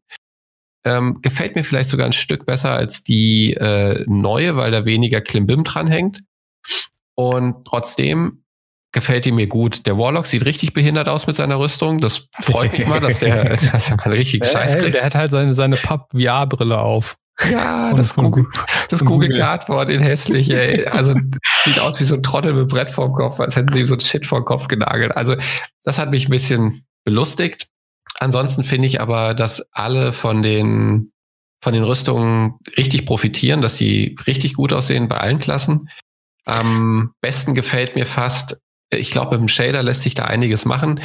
Ähm, gefällt mir vielleicht sogar ein Stück besser als die äh, neue, weil da weniger Klimbim dranhängt. Und trotzdem gefällt die mir gut. Der Warlock sieht richtig behindert aus mit seiner Rüstung. Das freut mich mal, dass der, dass er mal einen richtigen Scheiß kriegt. Der hat halt seine, seine Papp-VR-Brille auf. Ja, das, Google, das Google Cardboard in hässlich, ey. Also sieht aus wie so ein Trottel mit Brett vorm Kopf, als hätten sie ihm so ein Shit vor den Kopf genagelt. Also das hat mich ein bisschen belustigt. Ansonsten finde ich aber, dass alle von den, von den Rüstungen richtig profitieren, dass sie richtig gut aussehen bei allen Klassen. Am besten gefällt mir fast, ich glaube, mit dem Shader lässt sich da einiges machen.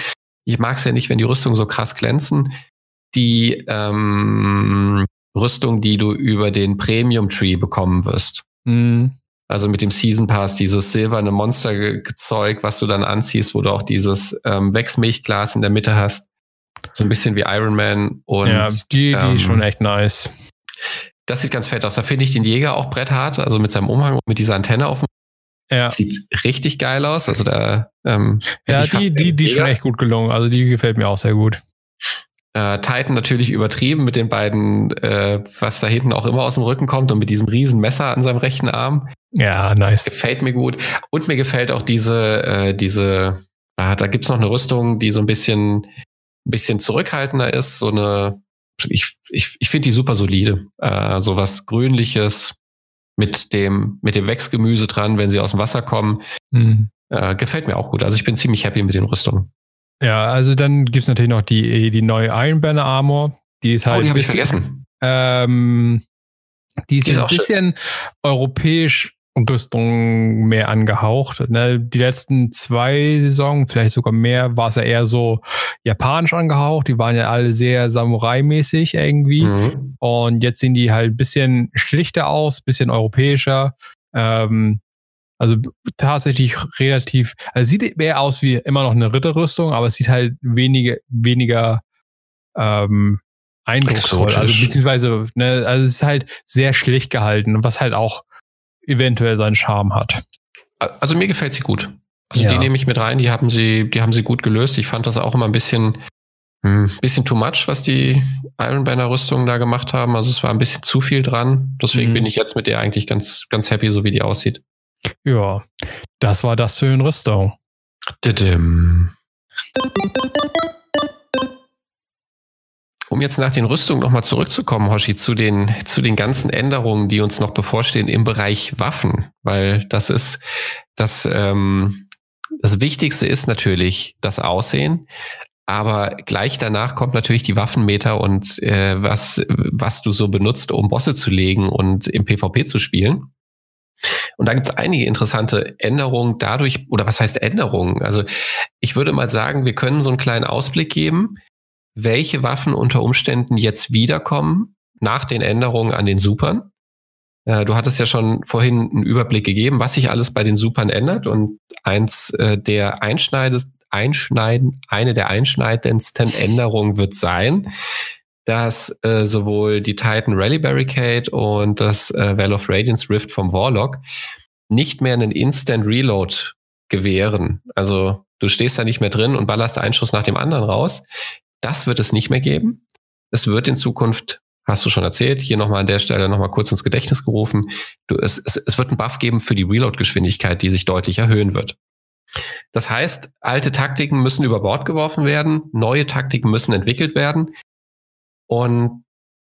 Ich mag es ja nicht, wenn die Rüstungen so krass glänzen. Die ähm, Rüstung, die du über den Premium Tree bekommen wirst. Mhm. Also mit dem Season Pass, dieses silberne Monsterzeug, was du dann anziehst, wo du auch dieses ähm, Wechsmilchglas in der Mitte hast. So ein bisschen wie Iron Man. Und, ja, die, die ähm, ist schon echt nice. Das sieht ganz fett aus. Da finde ich den Jäger auch bretthart, also mit seinem Umhang und mit dieser Antenne auf dem ja. Sieht richtig geil aus. Also da ähm, ja, die, die, die ist schon echt gut gelungen. Also die gefällt mir auch sehr gut. Äh, Titan natürlich übertrieben mit den beiden, äh, was da hinten auch immer aus dem Rücken kommt und mit diesem riesen Messer an seinem rechten Arm. Ja, nice. Gefällt mir gut. Und mir gefällt auch diese, äh, diese, äh, da gibt's noch eine Rüstung, die so ein bisschen, bisschen zurückhaltender ist. So eine, ich, ich, ich finde die super solide. Äh, so was Grünliches, mit dem, mit dem Wechsgemüse dran, wenn sie aus dem Wasser kommen. Mhm. Äh, gefällt mir auch gut. Also ich bin ziemlich happy mit den Rüstungen. Ja, also dann gibt es natürlich noch die, die neue Iron Banner Armor. Die ist oh, halt. Oh, die habe ich vergessen. Ähm, die ist, die ist ein bisschen schön. europäisch Rüstung mehr angehaucht. Ne? Die letzten zwei Saisons, vielleicht sogar mehr, war es ja eher so japanisch angehaucht. Die waren ja alle sehr Samurai-mäßig irgendwie. Mhm. Und jetzt sehen die halt ein bisschen schlichter aus, bisschen europäischer. Ähm, also tatsächlich relativ, also sieht mehr aus wie immer noch eine Ritterrüstung, aber es sieht halt weniger, weniger ähm, eindrucksvoll. Also beziehungsweise, ne, also es ist halt sehr schlicht gehalten, was halt auch eventuell seinen Charme hat. Also mir gefällt sie gut. Also ja. die nehme ich mit rein, die haben sie, die haben sie gut gelöst. Ich fand das auch immer ein bisschen, ein hm, bisschen too much, was die Iron Banner Rüstungen da gemacht haben. Also es war ein bisschen zu viel dran. Deswegen mhm. bin ich jetzt mit der eigentlich ganz, ganz happy, so wie die aussieht. Ja, das war das für eine Rüstung. Didim. Um jetzt nach den Rüstungen nochmal zurückzukommen, Hoshi, zu den, zu den ganzen Änderungen, die uns noch bevorstehen im Bereich Waffen, weil das ist das, ähm, das Wichtigste ist natürlich das Aussehen, aber gleich danach kommt natürlich die Waffenmeter und äh, was, was du so benutzt, um Bosse zu legen und im PvP zu spielen. Und da gibt es einige interessante Änderungen dadurch, oder was heißt Änderungen? Also ich würde mal sagen, wir können so einen kleinen Ausblick geben, welche Waffen unter Umständen jetzt wiederkommen nach den Änderungen an den Supern. Äh, du hattest ja schon vorhin einen Überblick gegeben, was sich alles bei den Supern ändert. Und eins äh, der Einschneide, Einschneiden, eine der einschneidendsten Änderungen wird sein, dass äh, sowohl die Titan Rally Barricade und das äh, Well of Radiance Rift vom Warlock nicht mehr einen Instant Reload gewähren. Also du stehst da nicht mehr drin und ballerst einen Schuss nach dem anderen raus. Das wird es nicht mehr geben. Es wird in Zukunft, hast du schon erzählt, hier nochmal an der Stelle nochmal kurz ins Gedächtnis gerufen, du, es, es, es wird einen Buff geben für die Reload-Geschwindigkeit, die sich deutlich erhöhen wird. Das heißt, alte Taktiken müssen über Bord geworfen werden, neue Taktiken müssen entwickelt werden. Und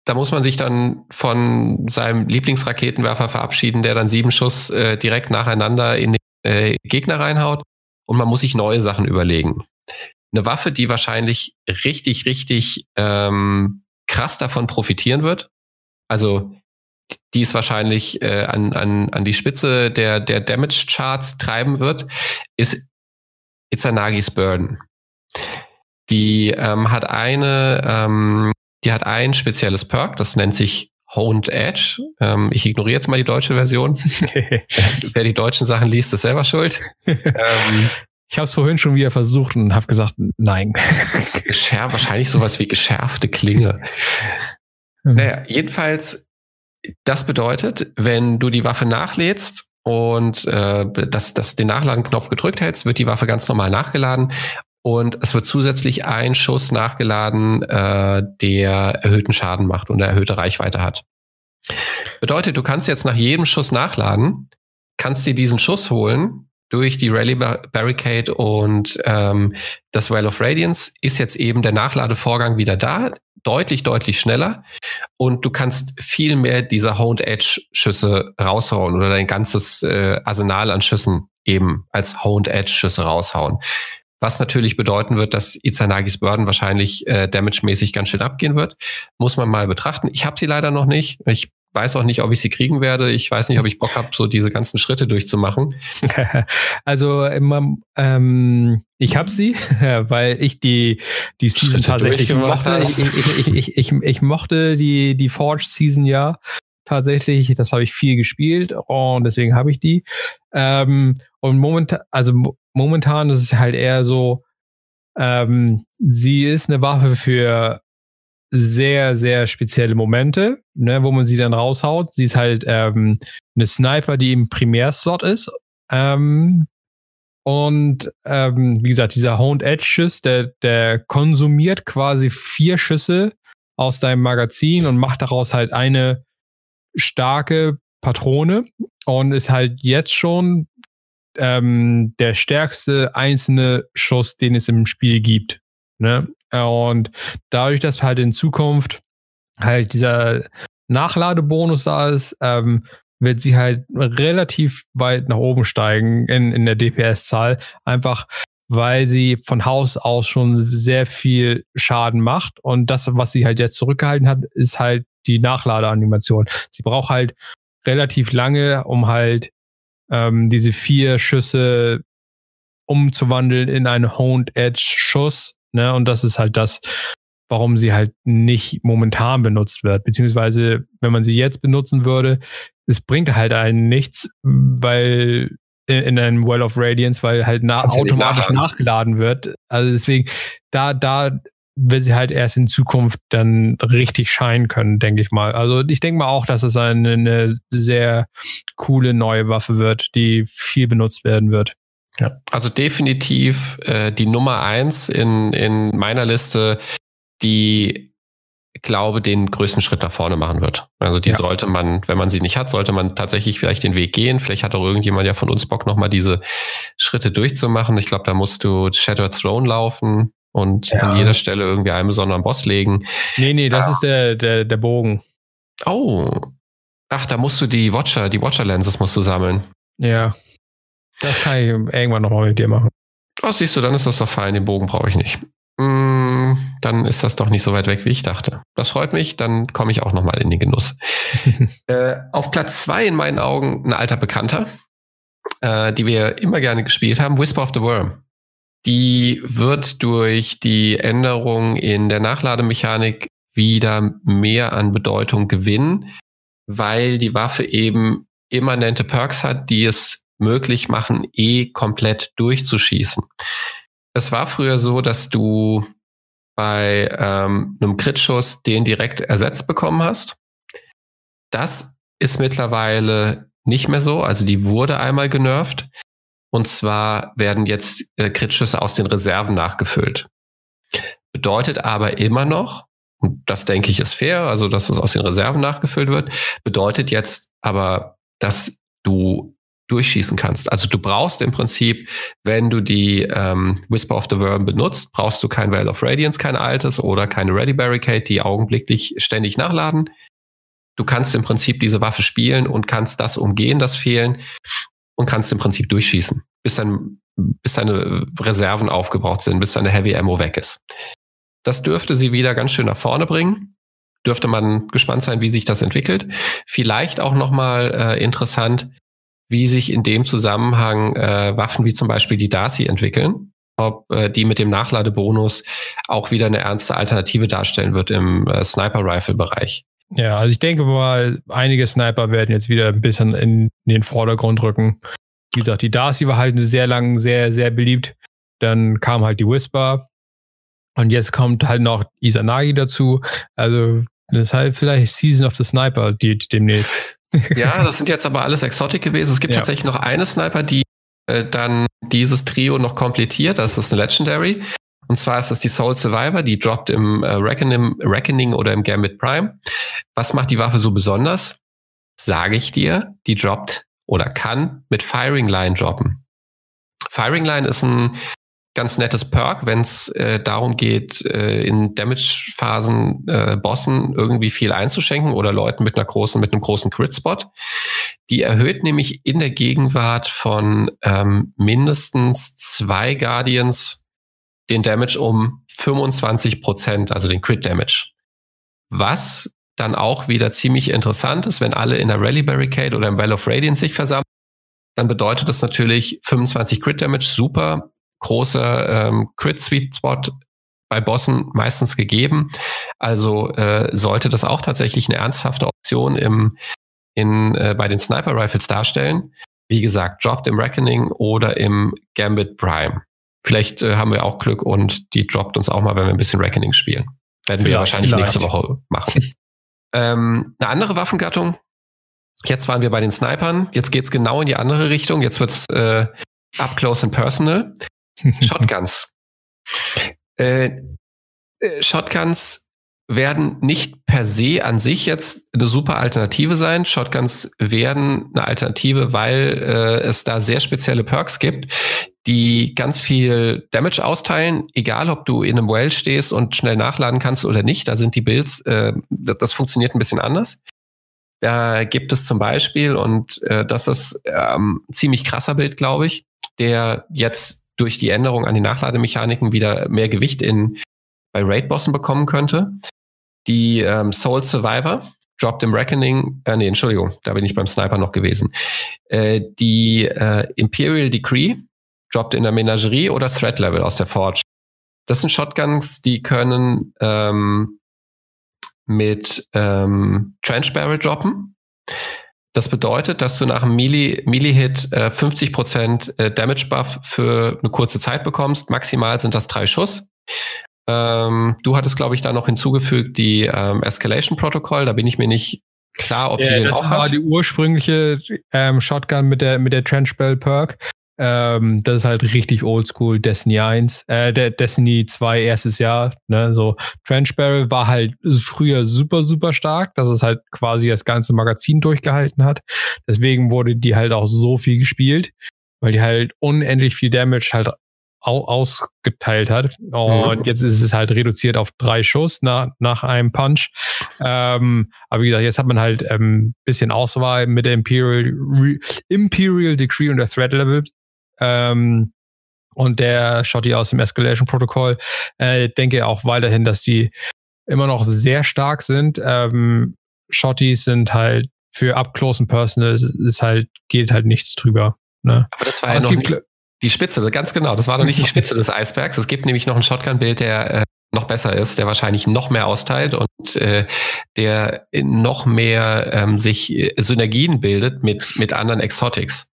da muss man sich dann von seinem Lieblingsraketenwerfer verabschieden, der dann sieben Schuss äh, direkt nacheinander in den äh, Gegner reinhaut. Und man muss sich neue Sachen überlegen eine Waffe, die wahrscheinlich richtig, richtig ähm, krass davon profitieren wird. Also die es wahrscheinlich äh, an, an, an die Spitze der, der Damage Charts treiben wird, ist Izanagi's Burden. Die ähm, hat eine, ähm, die hat ein spezielles Perk, das nennt sich Honed Edge. Ähm, ich ignoriere jetzt mal die deutsche Version. Wer die deutschen Sachen liest, ist selber schuld. ähm, ich habe es vorhin schon wieder versucht und habe gesagt, nein. Geschärft, wahrscheinlich sowas wie geschärfte Klinge. Mhm. Naja, jedenfalls, das bedeutet, wenn du die Waffe nachlädst und äh, das, das den Nachladenknopf gedrückt hältst, wird die Waffe ganz normal nachgeladen und es wird zusätzlich ein Schuss nachgeladen, äh, der erhöhten Schaden macht und eine erhöhte Reichweite hat. Bedeutet, du kannst jetzt nach jedem Schuss nachladen, kannst dir diesen Schuss holen durch die Rally Barricade und ähm, das Well of Radiance ist jetzt eben der Nachladevorgang wieder da, deutlich, deutlich schneller und du kannst viel mehr dieser Honed Edge Schüsse raushauen oder dein ganzes äh, Arsenal an Schüssen eben als Honed Edge Schüsse raushauen. Was natürlich bedeuten wird, dass Izanagis Burden wahrscheinlich äh, damage-mäßig ganz schön abgehen wird. Muss man mal betrachten. Ich habe sie leider noch nicht. Ich weiß auch nicht, ob ich sie kriegen werde. Ich weiß nicht, ob ich Bock habe, so diese ganzen Schritte durchzumachen. also ähm, ich habe sie, weil ich die, die Season tatsächlich mochte. Ich, ich, ich, ich, ich, mochte die, die Forge Season ja. tatsächlich. Das habe ich viel gespielt und deswegen habe ich die. Ähm, und momentan, also momentan ist es halt eher so, ähm, sie ist eine Waffe für sehr, sehr spezielle Momente, ne, wo man sie dann raushaut. Sie ist halt ähm, eine Sniper, die im Primärslot ist. Ähm, und ähm, wie gesagt, dieser Honed Edge-Schuss, der, der konsumiert quasi vier Schüsse aus deinem Magazin und macht daraus halt eine starke Patrone und ist halt jetzt schon ähm, der stärkste einzelne Schuss, den es im Spiel gibt. Ne? Und dadurch, dass halt in Zukunft halt dieser Nachladebonus da ist, ähm, wird sie halt relativ weit nach oben steigen in, in der DPS-Zahl. Einfach weil sie von Haus aus schon sehr viel Schaden macht. Und das, was sie halt jetzt zurückgehalten hat, ist halt die Nachladeanimation. Sie braucht halt relativ lange, um halt ähm, diese vier Schüsse umzuwandeln in einen Honed Edge Schuss. Ne? Und das ist halt das, warum sie halt nicht momentan benutzt wird. Beziehungsweise, wenn man sie jetzt benutzen würde, es bringt halt einen nichts, weil in, in einem Well of Radiance, weil halt na automatisch nachgeladen wird. Also deswegen, da, da wird sie halt erst in Zukunft dann richtig scheinen können, denke ich mal. Also ich denke mal auch, dass es eine, eine sehr coole neue Waffe wird, die viel benutzt werden wird. Ja, also definitiv äh, die Nummer eins in, in meiner Liste, die glaube, den größten Schritt nach vorne machen wird. Also die ja. sollte man, wenn man sie nicht hat, sollte man tatsächlich vielleicht den Weg gehen. Vielleicht hat auch irgendjemand ja von uns Bock, nochmal diese Schritte durchzumachen. Ich glaube, da musst du Shattered Throne laufen und ja. an jeder Stelle irgendwie einen besonderen Boss legen. Nee, nee, das ah. ist der, der, der Bogen. Oh. Ach, da musst du die Watcher, die Watcher-Lenses musst du sammeln. Ja. Das kann ich irgendwann nochmal mit dir machen. Oh, siehst du, dann ist das doch fein. Den Bogen brauche ich nicht. Mm, dann ist das doch nicht so weit weg, wie ich dachte. Das freut mich, dann komme ich auch nochmal in den Genuss. äh, auf Platz zwei in meinen Augen ein alter Bekannter, äh, die wir immer gerne gespielt haben, Whisper of the Worm. Die wird durch die Änderung in der Nachlademechanik wieder mehr an Bedeutung gewinnen, weil die Waffe eben immanente Perks hat, die es möglich machen, eh komplett durchzuschießen. Es war früher so, dass du bei ähm, einem Crit-Schuss den direkt ersetzt bekommen hast. Das ist mittlerweile nicht mehr so. Also die wurde einmal genervt. Und zwar werden jetzt äh, Crit-Schüsse aus den Reserven nachgefüllt. Bedeutet aber immer noch, und das denke ich ist fair, also dass es aus den Reserven nachgefüllt wird, bedeutet jetzt aber, dass du durchschießen kannst. Also du brauchst im Prinzip, wenn du die ähm, Whisper of the Worm benutzt, brauchst du kein Veil of Radiance, kein altes oder keine Ready Barricade, die augenblicklich ständig nachladen. Du kannst im Prinzip diese Waffe spielen und kannst das umgehen, das Fehlen und kannst im Prinzip durchschießen, bis, dann, bis deine Reserven aufgebraucht sind, bis deine Heavy Ammo weg ist. Das dürfte sie wieder ganz schön nach vorne bringen. Dürfte man gespannt sein, wie sich das entwickelt. Vielleicht auch nochmal äh, interessant, wie sich in dem Zusammenhang äh, Waffen wie zum Beispiel die Darcy entwickeln, ob äh, die mit dem Nachladebonus auch wieder eine ernste Alternative darstellen wird im äh, Sniper-Rifle-Bereich. Ja, also ich denke mal, einige Sniper werden jetzt wieder ein bisschen in, den Vordergrund rücken. Wie gesagt, die Darcy war halt sehr lang sehr, sehr beliebt. Dann kam halt die Whisper. Und jetzt kommt halt noch Isanagi dazu. Also, das ist halt vielleicht Season of the Sniper, die, die demnächst. Ja, das sind jetzt aber alles Exotic gewesen. Es gibt ja. tatsächlich noch eine Sniper, die äh, dann dieses Trio noch komplettiert. Das ist eine Legendary. Und zwar ist das die Soul Survivor, die droppt im äh, Reckoning, Reckoning oder im Gambit Prime. Was macht die Waffe so besonders? Sage ich dir, die droppt oder kann mit Firing Line droppen. Firing Line ist ein ganz nettes Perk, wenn es äh, darum geht, äh, in Damage-Phasen äh, Bossen irgendwie viel einzuschenken oder Leuten mit einer großen, mit einem großen Crit-Spot. Die erhöht nämlich in der Gegenwart von ähm, mindestens zwei Guardians den Damage um 25 Prozent, also den Crit-Damage. Was dann auch wieder ziemlich interessant ist, wenn alle in der Rally Barricade oder im Well of Radiance sich versammeln, dann bedeutet das natürlich 25 Crit Damage, super, großer ähm, Crit Sweet Spot bei Bossen meistens gegeben. Also äh, sollte das auch tatsächlich eine ernsthafte Option im, in, äh, bei den Sniper Rifles darstellen. Wie gesagt, Dropped im Reckoning oder im Gambit Prime. Vielleicht äh, haben wir auch Glück und die droppt uns auch mal, wenn wir ein bisschen Reckoning spielen. Werden vielleicht, wir wahrscheinlich vielleicht. nächste Woche machen. ähm, eine andere Waffengattung. Jetzt waren wir bei den Snipern. Jetzt geht's genau in die andere Richtung. Jetzt wird's äh, up close and personal. Shotguns. Äh, äh, Shotguns werden nicht per se an sich jetzt eine super Alternative sein. Shotguns werden eine Alternative, weil äh, es da sehr spezielle Perks gibt, die ganz viel Damage austeilen, egal ob du in einem Well stehst und schnell nachladen kannst oder nicht. Da sind die Builds, äh, das, das funktioniert ein bisschen anders. Da gibt es zum Beispiel, und äh, das ist ähm, ziemlich krasser Bild, glaube ich, der jetzt durch die Änderung an die Nachlademechaniken wieder mehr Gewicht in bei Raid-Bossen bekommen könnte. Die ähm, Soul Survivor, Dropped im Reckoning, äh, nee, Entschuldigung, da bin ich beim Sniper noch gewesen. Äh, die äh, Imperial Decree, Dropped in der Menagerie oder Threat Level aus der Forge. Das sind Shotguns, die können ähm, mit ähm, Trench Barrel droppen. Das bedeutet, dass du nach einem Melee-Hit Melee äh, 50% äh, Damage Buff für eine kurze Zeit bekommst. Maximal sind das drei Schuss. Ähm, du hattest, glaube ich, da noch hinzugefügt die ähm, Escalation Protocol. Da bin ich mir nicht klar, ob ja, die den auch hat. Das war die ursprüngliche ähm, Shotgun mit der, mit der Trench Bell Perk. Ähm, das ist halt richtig oldschool Destiny 1, äh, der Destiny 2 erstes Jahr, ne, so Trench Barrel war halt früher super, super stark, dass es halt quasi das ganze Magazin durchgehalten hat. Deswegen wurde die halt auch so viel gespielt, weil die halt unendlich viel Damage halt ausgeteilt hat. Und mhm. jetzt ist es halt reduziert auf drei Schuss nach, nach einem Punch. Ähm, aber wie gesagt, jetzt hat man halt ein ähm, bisschen Auswahl mit der Imperial, Re Imperial Decree und der Threat Level. Ähm, und der Shotty aus dem Escalation Protokoll. Äh, denke auch weiterhin, dass die immer noch sehr stark sind. Ähm, Shotties sind halt für Up Close and Personal ist halt, geht halt nichts drüber. Ne? Aber das war Aber ja noch nicht die Spitze, ganz genau. Das war noch nicht die Spitze des Eisbergs. Es gibt nämlich noch ein Shotgun-Bild, der äh, noch besser ist, der wahrscheinlich noch mehr austeilt und äh, der noch mehr ähm, sich äh, Synergien bildet mit, mit anderen Exotics.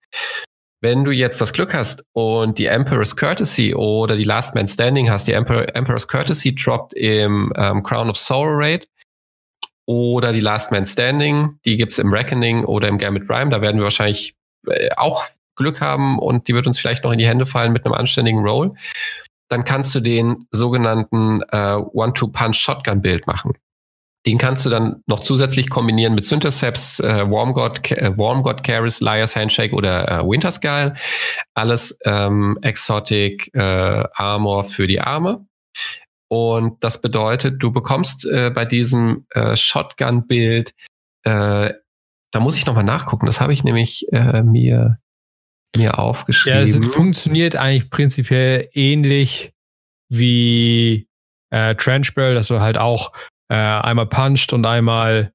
Wenn du jetzt das Glück hast und die Emperor's Courtesy oder die Last Man Standing hast, die Emperor, Emperor's Courtesy droppt im ähm, Crown of Sorrow Raid oder die Last Man Standing, die gibt's im Reckoning oder im Gambit Rhyme, da werden wir wahrscheinlich äh, auch Glück haben und die wird uns vielleicht noch in die Hände fallen mit einem anständigen Roll, dann kannst du den sogenannten äh, One-Two-Punch-Shotgun-Bild machen. Den kannst du dann noch zusätzlich kombinieren mit Syntheseps, äh, Warm God, äh, Warm God Caris, Liar's Handshake oder äh, Winter Skull. Alles ähm, Exotic äh, Armor für die Arme. Und das bedeutet, du bekommst äh, bei diesem äh, Shotgun-Bild, äh, da muss ich nochmal nachgucken, das habe ich nämlich äh, mir, mir aufgeschrieben. Ja, es funktioniert eigentlich prinzipiell ähnlich wie äh, Trenchbell, dass du halt auch äh, einmal puncht und einmal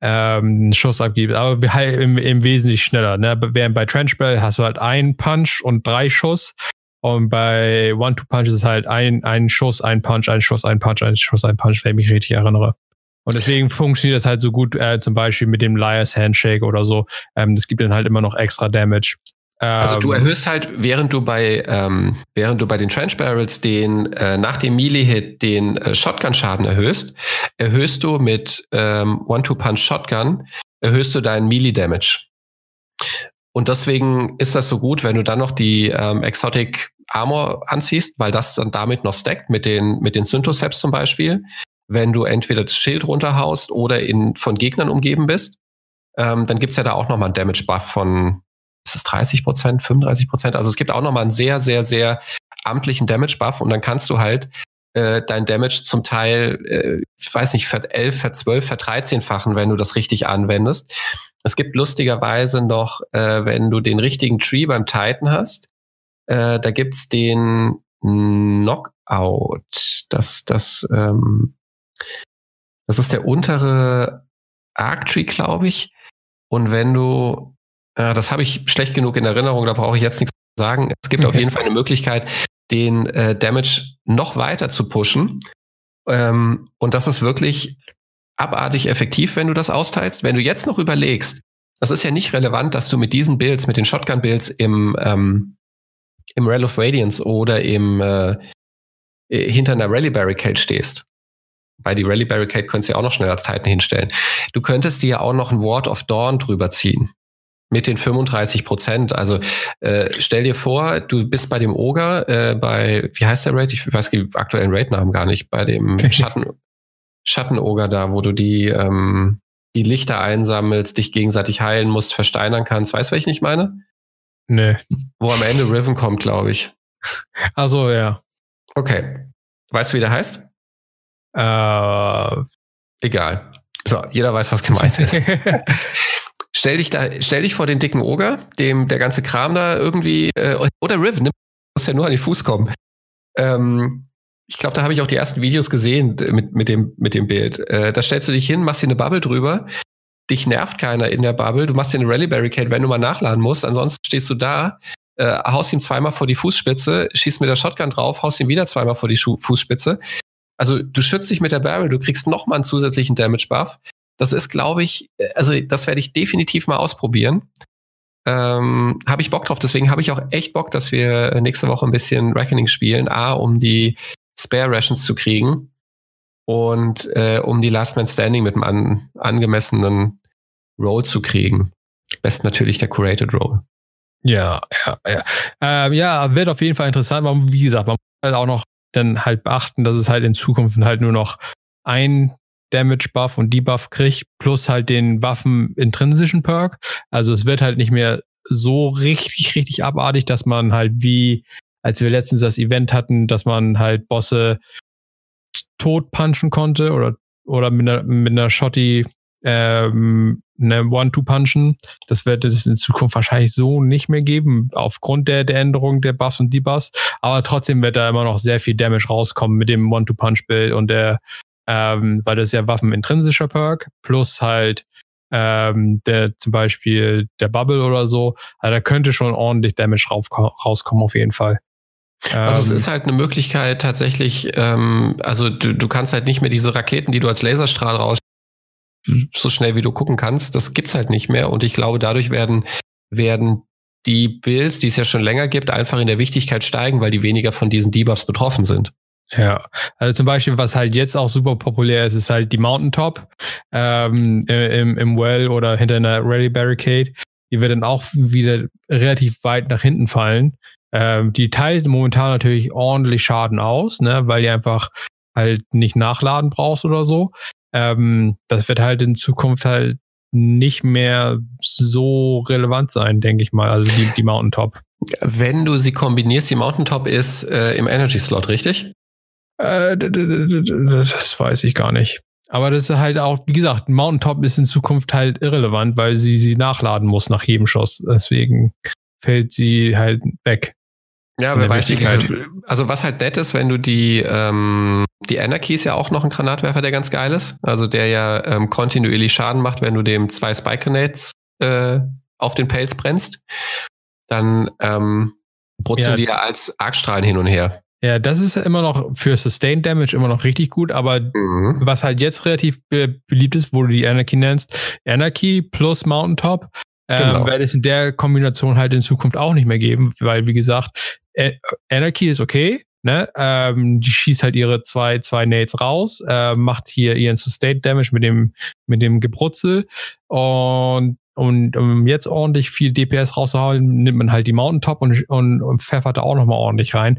ähm, einen Schuss abgibt, aber im, im Wesentlichen schneller. Ne? Während bei Trenchbell hast du halt einen Punch und drei Schuss. Und bei One-Two-Punch ist es halt ein, ein Schuss, ein Punch, ein Schuss, ein Punch, ein Schuss, ein Punch, wenn ich mich richtig erinnere. Und deswegen funktioniert das halt so gut, äh, zum Beispiel mit dem Liar's Handshake oder so. Ähm, das gibt dann halt immer noch extra Damage. Also du ähm, erhöhst halt, während du bei, ähm, während du bei den Trench Barrels den äh, nach dem Melee-Hit den äh, Shotgun-Schaden erhöhst, erhöhst du mit ähm, One-Two-Punch-Shotgun, erhöhst du deinen Melee-Damage. Und deswegen ist das so gut, wenn du dann noch die ähm, Exotic Armor anziehst, weil das dann damit noch stackt mit den, mit den Syntoseps zum Beispiel. Wenn du entweder das Schild runterhaust oder in, von Gegnern umgeben bist, ähm, dann gibt's ja da auch nochmal einen Damage-Buff von ist es 30 Prozent, 35 Prozent? Also es gibt auch nochmal einen sehr, sehr, sehr amtlichen Damage-Buff und dann kannst du halt äh, dein Damage zum Teil, äh, ich weiß nicht, ver 11, ver 12, ver 13-fachen, wenn du das richtig anwendest. Es gibt lustigerweise noch, äh, wenn du den richtigen Tree beim Titan hast, äh, da gibt's den Knockout. Das, das, ähm, das ist der untere Arc Tree, glaube ich. Und wenn du äh, das habe ich schlecht genug in Erinnerung, da brauche ich jetzt nichts zu sagen. Es gibt auf jeden Fall eine Möglichkeit, den äh, Damage noch weiter zu pushen. Ähm, und das ist wirklich abartig effektiv, wenn du das austeilst. Wenn du jetzt noch überlegst, das ist ja nicht relevant, dass du mit diesen Builds, mit den Shotgun-Builds im, ähm, im Rail of Radiance oder im äh, hinter einer Rally Barricade stehst. Bei die Rally Barricade könntest du ja auch noch schnell als Titan hinstellen. Du könntest dir ja auch noch ein Ward of Dawn drüber ziehen. Mit den 35 Prozent. Also äh, stell dir vor, du bist bei dem Ogre, äh, bei, wie heißt der Raid? Ich weiß die aktuellen Raid-Namen gar nicht, bei dem Schatten, Schattenoger da, wo du die, ähm, die Lichter einsammelst, dich gegenseitig heilen musst, versteinern kannst. Weißt du, was ich nicht meine? Nee. Wo am Ende Riven kommt, glaube ich. Also ja. Okay. Weißt du, wie der heißt? Äh, Egal. So, jeder weiß, was gemeint ist. stell dich da, stell dich vor den dicken Oger, dem der ganze Kram da irgendwie, äh, oder Riven, ne? muss ja nur an den Fuß kommen. Ähm, ich glaube, da habe ich auch die ersten Videos gesehen mit, mit, dem, mit dem Bild. Äh, da stellst du dich hin, machst dir eine Bubble drüber. Dich nervt keiner in der Bubble. Du machst dir eine Rally Barricade, wenn du mal nachladen musst. Ansonsten stehst du da, äh, haust ihn zweimal vor die Fußspitze, schießt mit der Shotgun drauf, haust ihn wieder zweimal vor die Schu Fußspitze. Also du schützt dich mit der Barrel, du kriegst noch mal einen zusätzlichen Damage Buff. Das ist, glaube ich, äh, also das werde ich definitiv mal ausprobieren. Ähm, habe ich Bock drauf. Deswegen habe ich auch echt Bock, dass wir nächste Woche ein bisschen Reckoning spielen. A, um die Spare Rations zu kriegen und äh, um die Last Man Standing mit einem an, angemessenen Roll zu kriegen. Best natürlich der Curated Roll. Ja, ja, ja. Ähm, ja, wird auf jeden Fall interessant. Wie gesagt, man muss halt auch noch dann halt beachten, dass es halt in Zukunft halt nur noch ein Damage-Buff und Debuff kriegt, plus halt den Waffen-intrinsischen Perk. Also es wird halt nicht mehr so richtig, richtig abartig, dass man halt wie, als wir letztens das Event hatten, dass man halt Bosse tot punchen konnte oder, oder mit einer, mit einer Shotty ähm, eine One-Two-Punchen. Das wird es in Zukunft wahrscheinlich so nicht mehr geben, aufgrund der, der Änderung der Buffs und Debuffs. Aber trotzdem wird da immer noch sehr viel Damage rauskommen mit dem One-Two-Punch-Bild und der, ähm, weil das ja Waffen intrinsischer Perk plus halt ähm, der zum Beispiel der Bubble oder so. Also da könnte schon ordentlich Damage rauf, rauskommen auf jeden Fall. Also es ähm, ist halt eine Möglichkeit tatsächlich, ähm, also du, du kannst halt nicht mehr diese Raketen, die du als Laserstrahl raus so schnell wie du gucken kannst. Das gibt's halt nicht mehr. Und ich glaube, dadurch werden, werden die Builds, die es ja schon länger gibt, einfach in der Wichtigkeit steigen, weil die weniger von diesen Debuffs betroffen sind. Ja, also zum Beispiel, was halt jetzt auch super populär ist, ist halt die Mountaintop ähm, im, im Well oder hinter einer Rally Barricade. Die wird dann auch wieder relativ weit nach hinten fallen. Ähm, die teilt momentan natürlich ordentlich Schaden aus, ne, weil die einfach halt nicht nachladen brauchst oder so. Ähm, das wird halt in Zukunft halt nicht mehr so relevant sein, denke ich mal. Also die, die Mountaintop. Wenn du sie kombinierst, die Mountaintop ist äh, im Energy Slot, richtig? Äh, das weiß ich gar nicht. Aber das ist halt auch, wie gesagt, Mountaintop ist in Zukunft halt irrelevant, weil sie sie nachladen muss nach jedem Schuss. Deswegen fällt sie halt weg. Ja, wer weiß, diese, also was halt nett ist, wenn du die, ähm, die Anarchy ist ja auch noch ein Granatwerfer, der ganz geil ist. Also der ja ähm, kontinuierlich Schaden macht, wenn du dem zwei Spike Grenades äh, auf den Pelz brennst. Dann ähm, brutzeln ja. die ja als Argstrahlen hin und her. Ja, das ist immer noch für Sustained Damage immer noch richtig gut, aber mhm. was halt jetzt relativ be beliebt ist, wo du die Anarchy nennst, Anarchy plus Mountaintop, ähm, genau. ähm, werde es in der Kombination halt in Zukunft auch nicht mehr geben, weil wie gesagt, Anarchy ist okay, ne? Ähm, die schießt halt ihre zwei, zwei Nades raus, äh, macht hier ihren Sustain Damage mit dem, mit dem Gebrutzel und und um jetzt ordentlich viel DPS rauszuholen, nimmt man halt die Mountaintop und, und, und pfeffert da auch nochmal ordentlich rein.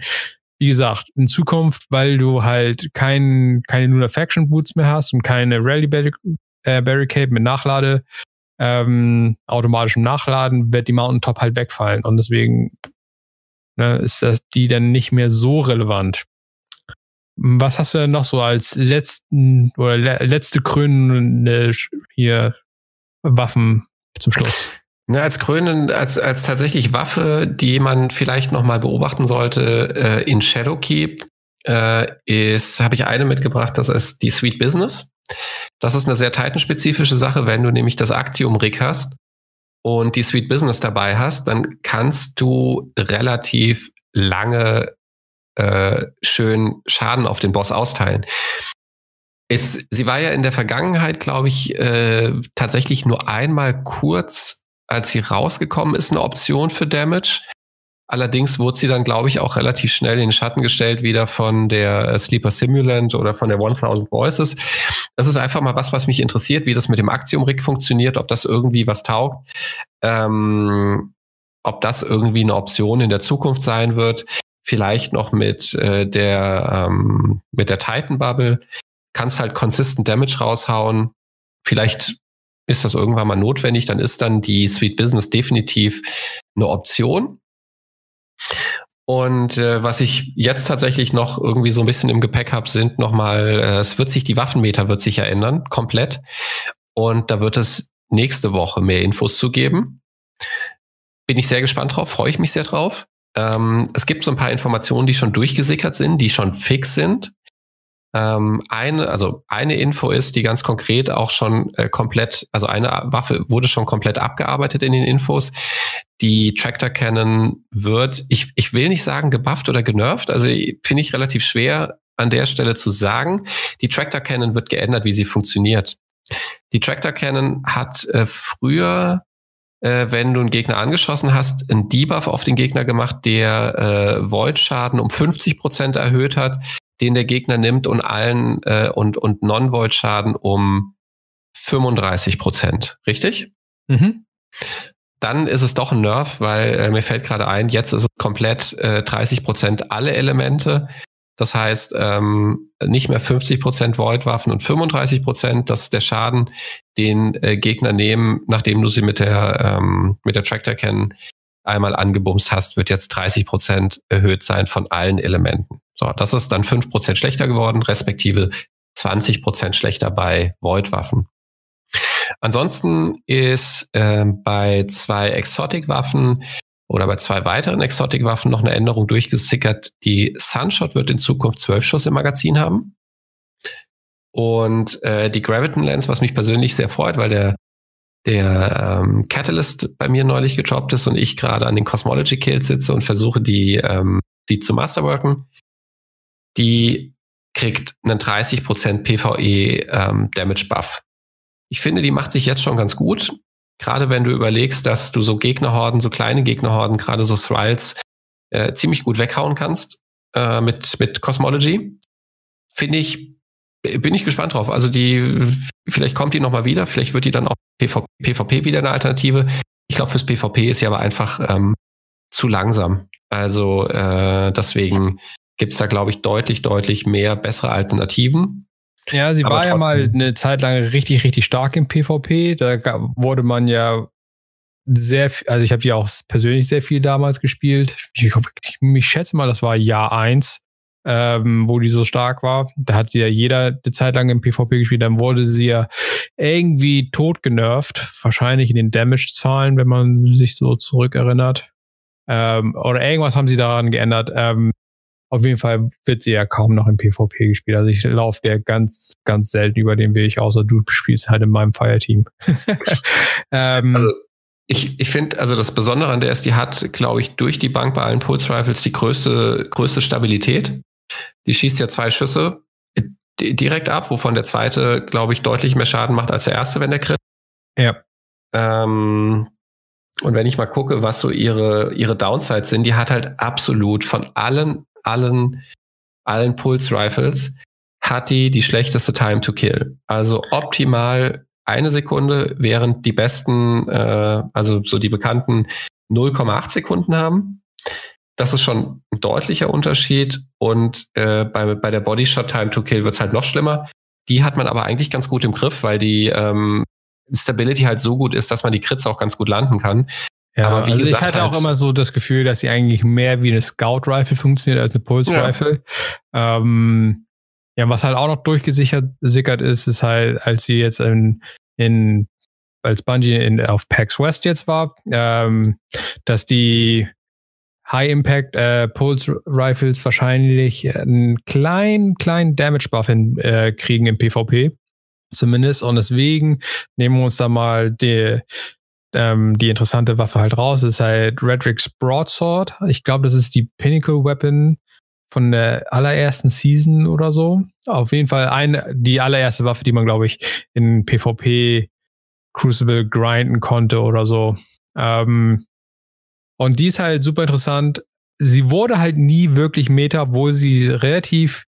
Wie gesagt, in Zukunft, weil du halt kein, keine Lunar Faction Boots mehr hast und keine Rally äh, Barricade mit Nachlade, ähm, automatischem Nachladen, wird die Mountaintop halt wegfallen. Und deswegen ne, ist das die dann nicht mehr so relevant. Was hast du denn noch so als letzten oder le letzte krönende hier Waffen zum Schluss? Ja, als Krönen, als, als tatsächlich Waffe, die man vielleicht noch mal beobachten sollte äh, in Shadowkeep, äh, ist, habe ich eine mitgebracht, das ist die Sweet Business. Das ist eine sehr Titan-spezifische Sache, wenn du nämlich das Actium-Rig hast und die Sweet Business dabei hast, dann kannst du relativ lange äh, schön Schaden auf den Boss austeilen. Ist, sie war ja in der Vergangenheit, glaube ich, äh, tatsächlich nur einmal kurz, als sie rausgekommen ist, eine Option für Damage. Allerdings wurde sie dann, glaube ich, auch relativ schnell in den Schatten gestellt, wieder von der äh, Sleeper Simulant oder von der 1000 Voices. Das ist einfach mal was, was mich interessiert, wie das mit dem Axiom-Rig funktioniert, ob das irgendwie was taugt, ähm, ob das irgendwie eine Option in der Zukunft sein wird. Vielleicht noch mit äh, der ähm, mit der Titan Bubble kannst halt consistent Damage raushauen. Vielleicht ist das irgendwann mal notwendig, dann ist dann die Sweet Business definitiv eine Option. Und äh, was ich jetzt tatsächlich noch irgendwie so ein bisschen im Gepäck habe, sind nochmal, äh, es wird sich, die Waffenmeter wird sich ja ändern, komplett. Und da wird es nächste Woche mehr Infos zu geben. Bin ich sehr gespannt drauf, freue ich mich sehr drauf. Ähm, es gibt so ein paar Informationen, die schon durchgesickert sind, die schon fix sind. Ähm, eine, also eine Info ist, die ganz konkret auch schon äh, komplett, also eine Waffe wurde schon komplett abgearbeitet in den Infos. Die Tractor Cannon wird, ich, ich will nicht sagen gebufft oder genervt, also finde ich relativ schwer an der Stelle zu sagen. Die Tractor Cannon wird geändert, wie sie funktioniert. Die Tractor Cannon hat äh, früher äh, wenn du einen Gegner angeschossen hast, einen Debuff auf den Gegner gemacht, der äh, Void-Schaden um 50 Prozent erhöht hat den der Gegner nimmt und allen äh, und, und Non-Void-Schaden um 35 Prozent. Richtig? Mhm. Dann ist es doch ein Nerf, weil äh, mir fällt gerade ein, jetzt ist es komplett äh, 30 Prozent alle Elemente. Das heißt, ähm, nicht mehr 50 Prozent Void-Waffen und 35 Prozent. Das ist der Schaden, den äh, Gegner nehmen, nachdem du sie mit der, ähm, mit der Tractor Cannon einmal angebumst hast, wird jetzt 30 Prozent erhöht sein von allen Elementen. So, das ist dann 5 Prozent schlechter geworden, respektive 20 Prozent schlechter bei Void-Waffen. Ansonsten ist äh, bei zwei Exotic-Waffen oder bei zwei weiteren Exotic-Waffen noch eine Änderung durchgesickert. Die Sunshot wird in Zukunft 12 Schuss im Magazin haben. Und äh, die Graviton Lens, was mich persönlich sehr freut, weil der der ähm, Catalyst bei mir neulich gedroppt ist und ich gerade an den Cosmology Kills sitze und versuche, die, ähm, die zu masterworken, die kriegt einen 30% PvE ähm, Damage Buff. Ich finde, die macht sich jetzt schon ganz gut. Gerade wenn du überlegst, dass du so Gegnerhorden, so kleine Gegnerhorden, gerade so Thralls, äh, ziemlich gut weghauen kannst äh, mit, mit Cosmology. Finde ich, bin ich gespannt drauf. Also die, vielleicht kommt die nochmal wieder, vielleicht wird die dann auch PvP, PvP wieder eine Alternative. Ich glaube, fürs PvP ist sie aber einfach ähm, zu langsam. Also äh, deswegen gibt es da, glaube ich, deutlich, deutlich mehr bessere Alternativen. Ja, sie aber war ja mal eine Zeit lang richtig, richtig stark im PvP. Da wurde man ja sehr, also ich habe die auch persönlich sehr viel damals gespielt. Ich, ich, ich schätze mal, das war Jahr eins ähm, wo die so stark war. Da hat sie ja jeder eine Zeit lang im PvP gespielt. Dann wurde sie ja irgendwie tot genervt. Wahrscheinlich in den Damage-Zahlen, wenn man sich so zurückerinnert. Ähm, oder irgendwas haben sie daran geändert. Ähm, auf jeden Fall wird sie ja kaum noch im PvP gespielt. Also ich laufe der ganz, ganz selten über den Weg, außer du spielst halt in meinem Fireteam. ähm, also ich, ich finde, also das Besondere an der ist, die hat, glaube ich, durch die Bank bei allen Pulse Rifles die größte, größte Stabilität. Die schießt ja zwei Schüsse direkt ab, wovon der zweite, glaube ich, deutlich mehr Schaden macht als der erste, wenn der Crit. Ja. Ähm, und wenn ich mal gucke, was so ihre, ihre Downsides sind, die hat halt absolut von allen, allen, allen Pulse Rifles hat die die schlechteste Time to Kill. Also optimal eine Sekunde, während die besten, äh, also so die bekannten 0,8 Sekunden haben. Das ist schon ein deutlicher Unterschied. Und äh, bei, bei der Bodyshot Time to Kill wird's halt noch schlimmer. Die hat man aber eigentlich ganz gut im Griff, weil die ähm, Stability halt so gut ist, dass man die Crits auch ganz gut landen kann. Ja, aber wie also gesagt, ich hatte halt, auch immer so das Gefühl, dass sie eigentlich mehr wie eine Scout Rifle funktioniert als eine Pulse Rifle. Ja. Ähm, ja, was halt auch noch durchgesichert ist, ist halt, als sie jetzt in, in als Bungie in, auf PAX West jetzt war, ähm, dass die High-Impact äh, Pulse Rifles wahrscheinlich einen kleinen, kleinen Damage-Buff äh, kriegen im PvP. Zumindest. Und deswegen nehmen wir uns da mal die, ähm, die interessante Waffe halt raus. Das ist halt Redrick's Broadsword. Ich glaube, das ist die Pinnacle Weapon von der allerersten Season oder so. Auf jeden Fall eine, die allererste Waffe, die man, glaube ich, in PvP Crucible grinden konnte oder so. Ähm, und die ist halt super interessant. Sie wurde halt nie wirklich Meta, obwohl sie relativ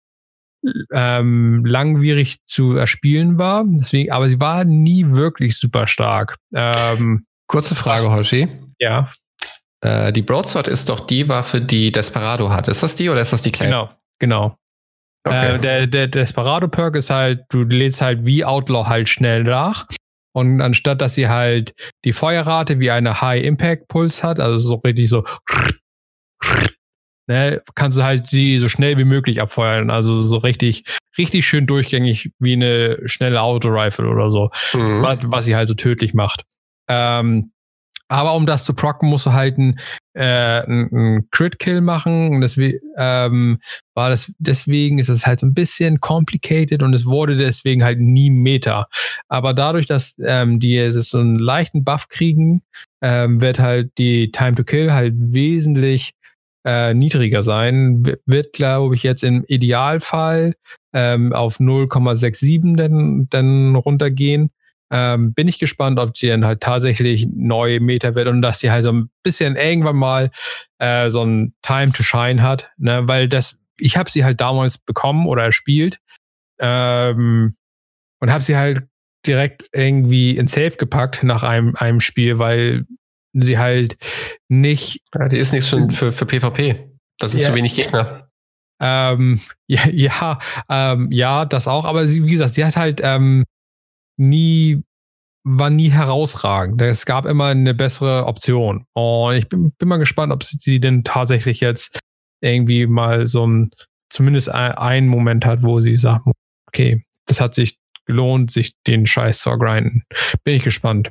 ähm, langwierig zu erspielen war. Deswegen, aber sie war nie wirklich super stark. Ähm, Kurze Frage, Hoshi. Ja. Äh, die Broadsword ist doch die Waffe, die Desperado hat. Ist das die oder ist das die kleine? Genau, genau. Okay. Äh, der, der Desperado-Perk ist halt, du lädst halt wie Outlaw halt schnell nach. Und anstatt dass sie halt die Feuerrate wie eine High-Impact-Puls hat, also so richtig so, ne, kannst du halt sie so schnell wie möglich abfeuern. Also so richtig, richtig schön durchgängig wie eine schnelle Auto-Rifle oder so, mhm. was, was, sie halt so tödlich macht. Ähm, aber um das zu procken, musst du halt einen, äh, einen Crit-Kill machen. Und deswegen ähm, war das, deswegen ist es halt so ein bisschen complicated und es wurde deswegen halt nie Meta. Aber dadurch, dass ähm, die so einen leichten Buff kriegen, ähm, wird halt die Time to Kill halt wesentlich äh, niedriger sein. Wird, glaube ich, jetzt im Idealfall ähm, auf 0,67 dann, dann runtergehen. Ähm, bin ich gespannt, ob sie dann halt tatsächlich neue Meta wird und dass sie halt so ein bisschen irgendwann mal äh, so ein Time to Shine hat, ne? weil das, ich habe sie halt damals bekommen oder erspielt ähm, und habe sie halt direkt irgendwie in Safe gepackt nach einem, einem Spiel, weil sie halt nicht. Ja, die ist nichts für, für, für PvP. Das sind ja, zu wenig Gegner. Ähm, ja, ja, ähm, ja, das auch, aber sie, wie gesagt, sie hat halt ähm, nie, war nie herausragend. Es gab immer eine bessere Option. Und ich bin, bin mal gespannt, ob sie denn tatsächlich jetzt irgendwie mal so ein, zumindest einen Moment hat, wo sie sagt, okay, das hat sich gelohnt, sich den Scheiß zu grinden. Bin ich gespannt.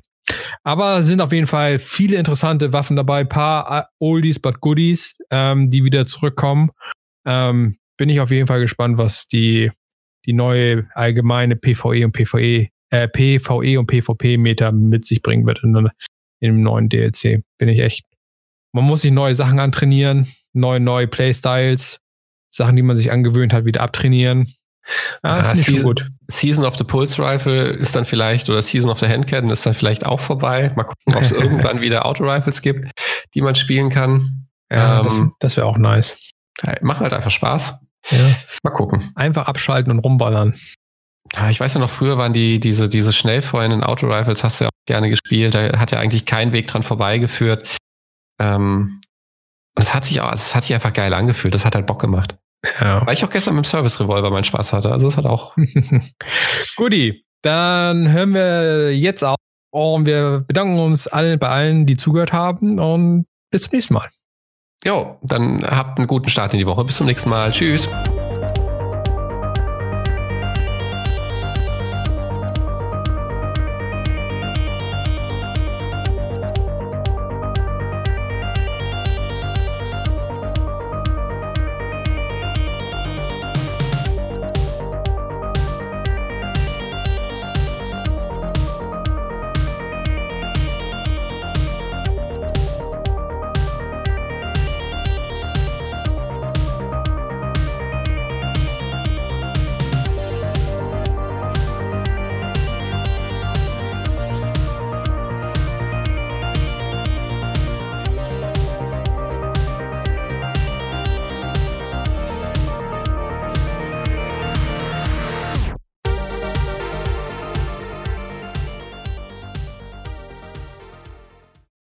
Aber sind auf jeden Fall viele interessante Waffen dabei, paar äh, Oldies but Goodies, ähm, die wieder zurückkommen. Ähm, bin ich auf jeden Fall gespannt, was die, die neue allgemeine PvE und PvE äh, PvE und PvP-Meter mit sich bringen wird in, dem neuen DLC. Bin ich echt. Man muss sich neue Sachen antrainieren, neue, neue Playstyles, Sachen, die man sich angewöhnt hat, wieder abtrainieren. Ah, Season, gut. Season of the Pulse Rifle ist dann vielleicht, oder Season of the Handcannon ist dann vielleicht auch vorbei. Mal gucken, ob es irgendwann wieder Auto-Rifles gibt, die man spielen kann. Ja, ähm, das, das wäre auch nice. Macht halt einfach Spaß. Ja. Mal gucken. Einfach abschalten und rumballern. Ja, ich weiß ja noch, früher waren die, diese, diese schnellfeuernden Auto-Rifles, hast du ja auch gerne gespielt. Da hat ja eigentlich kein Weg dran vorbeigeführt. Ähm, und es hat sich auch, es hat sich einfach geil angefühlt. Das hat halt Bock gemacht. Ja. Weil ich auch gestern mit dem Service-Revolver meinen Spaß hatte. Also es hat auch. Guti, dann hören wir jetzt auf und wir bedanken uns allen bei allen, die zugehört haben und bis zum nächsten Mal. Jo, dann habt einen guten Start in die Woche. Bis zum nächsten Mal. Tschüss.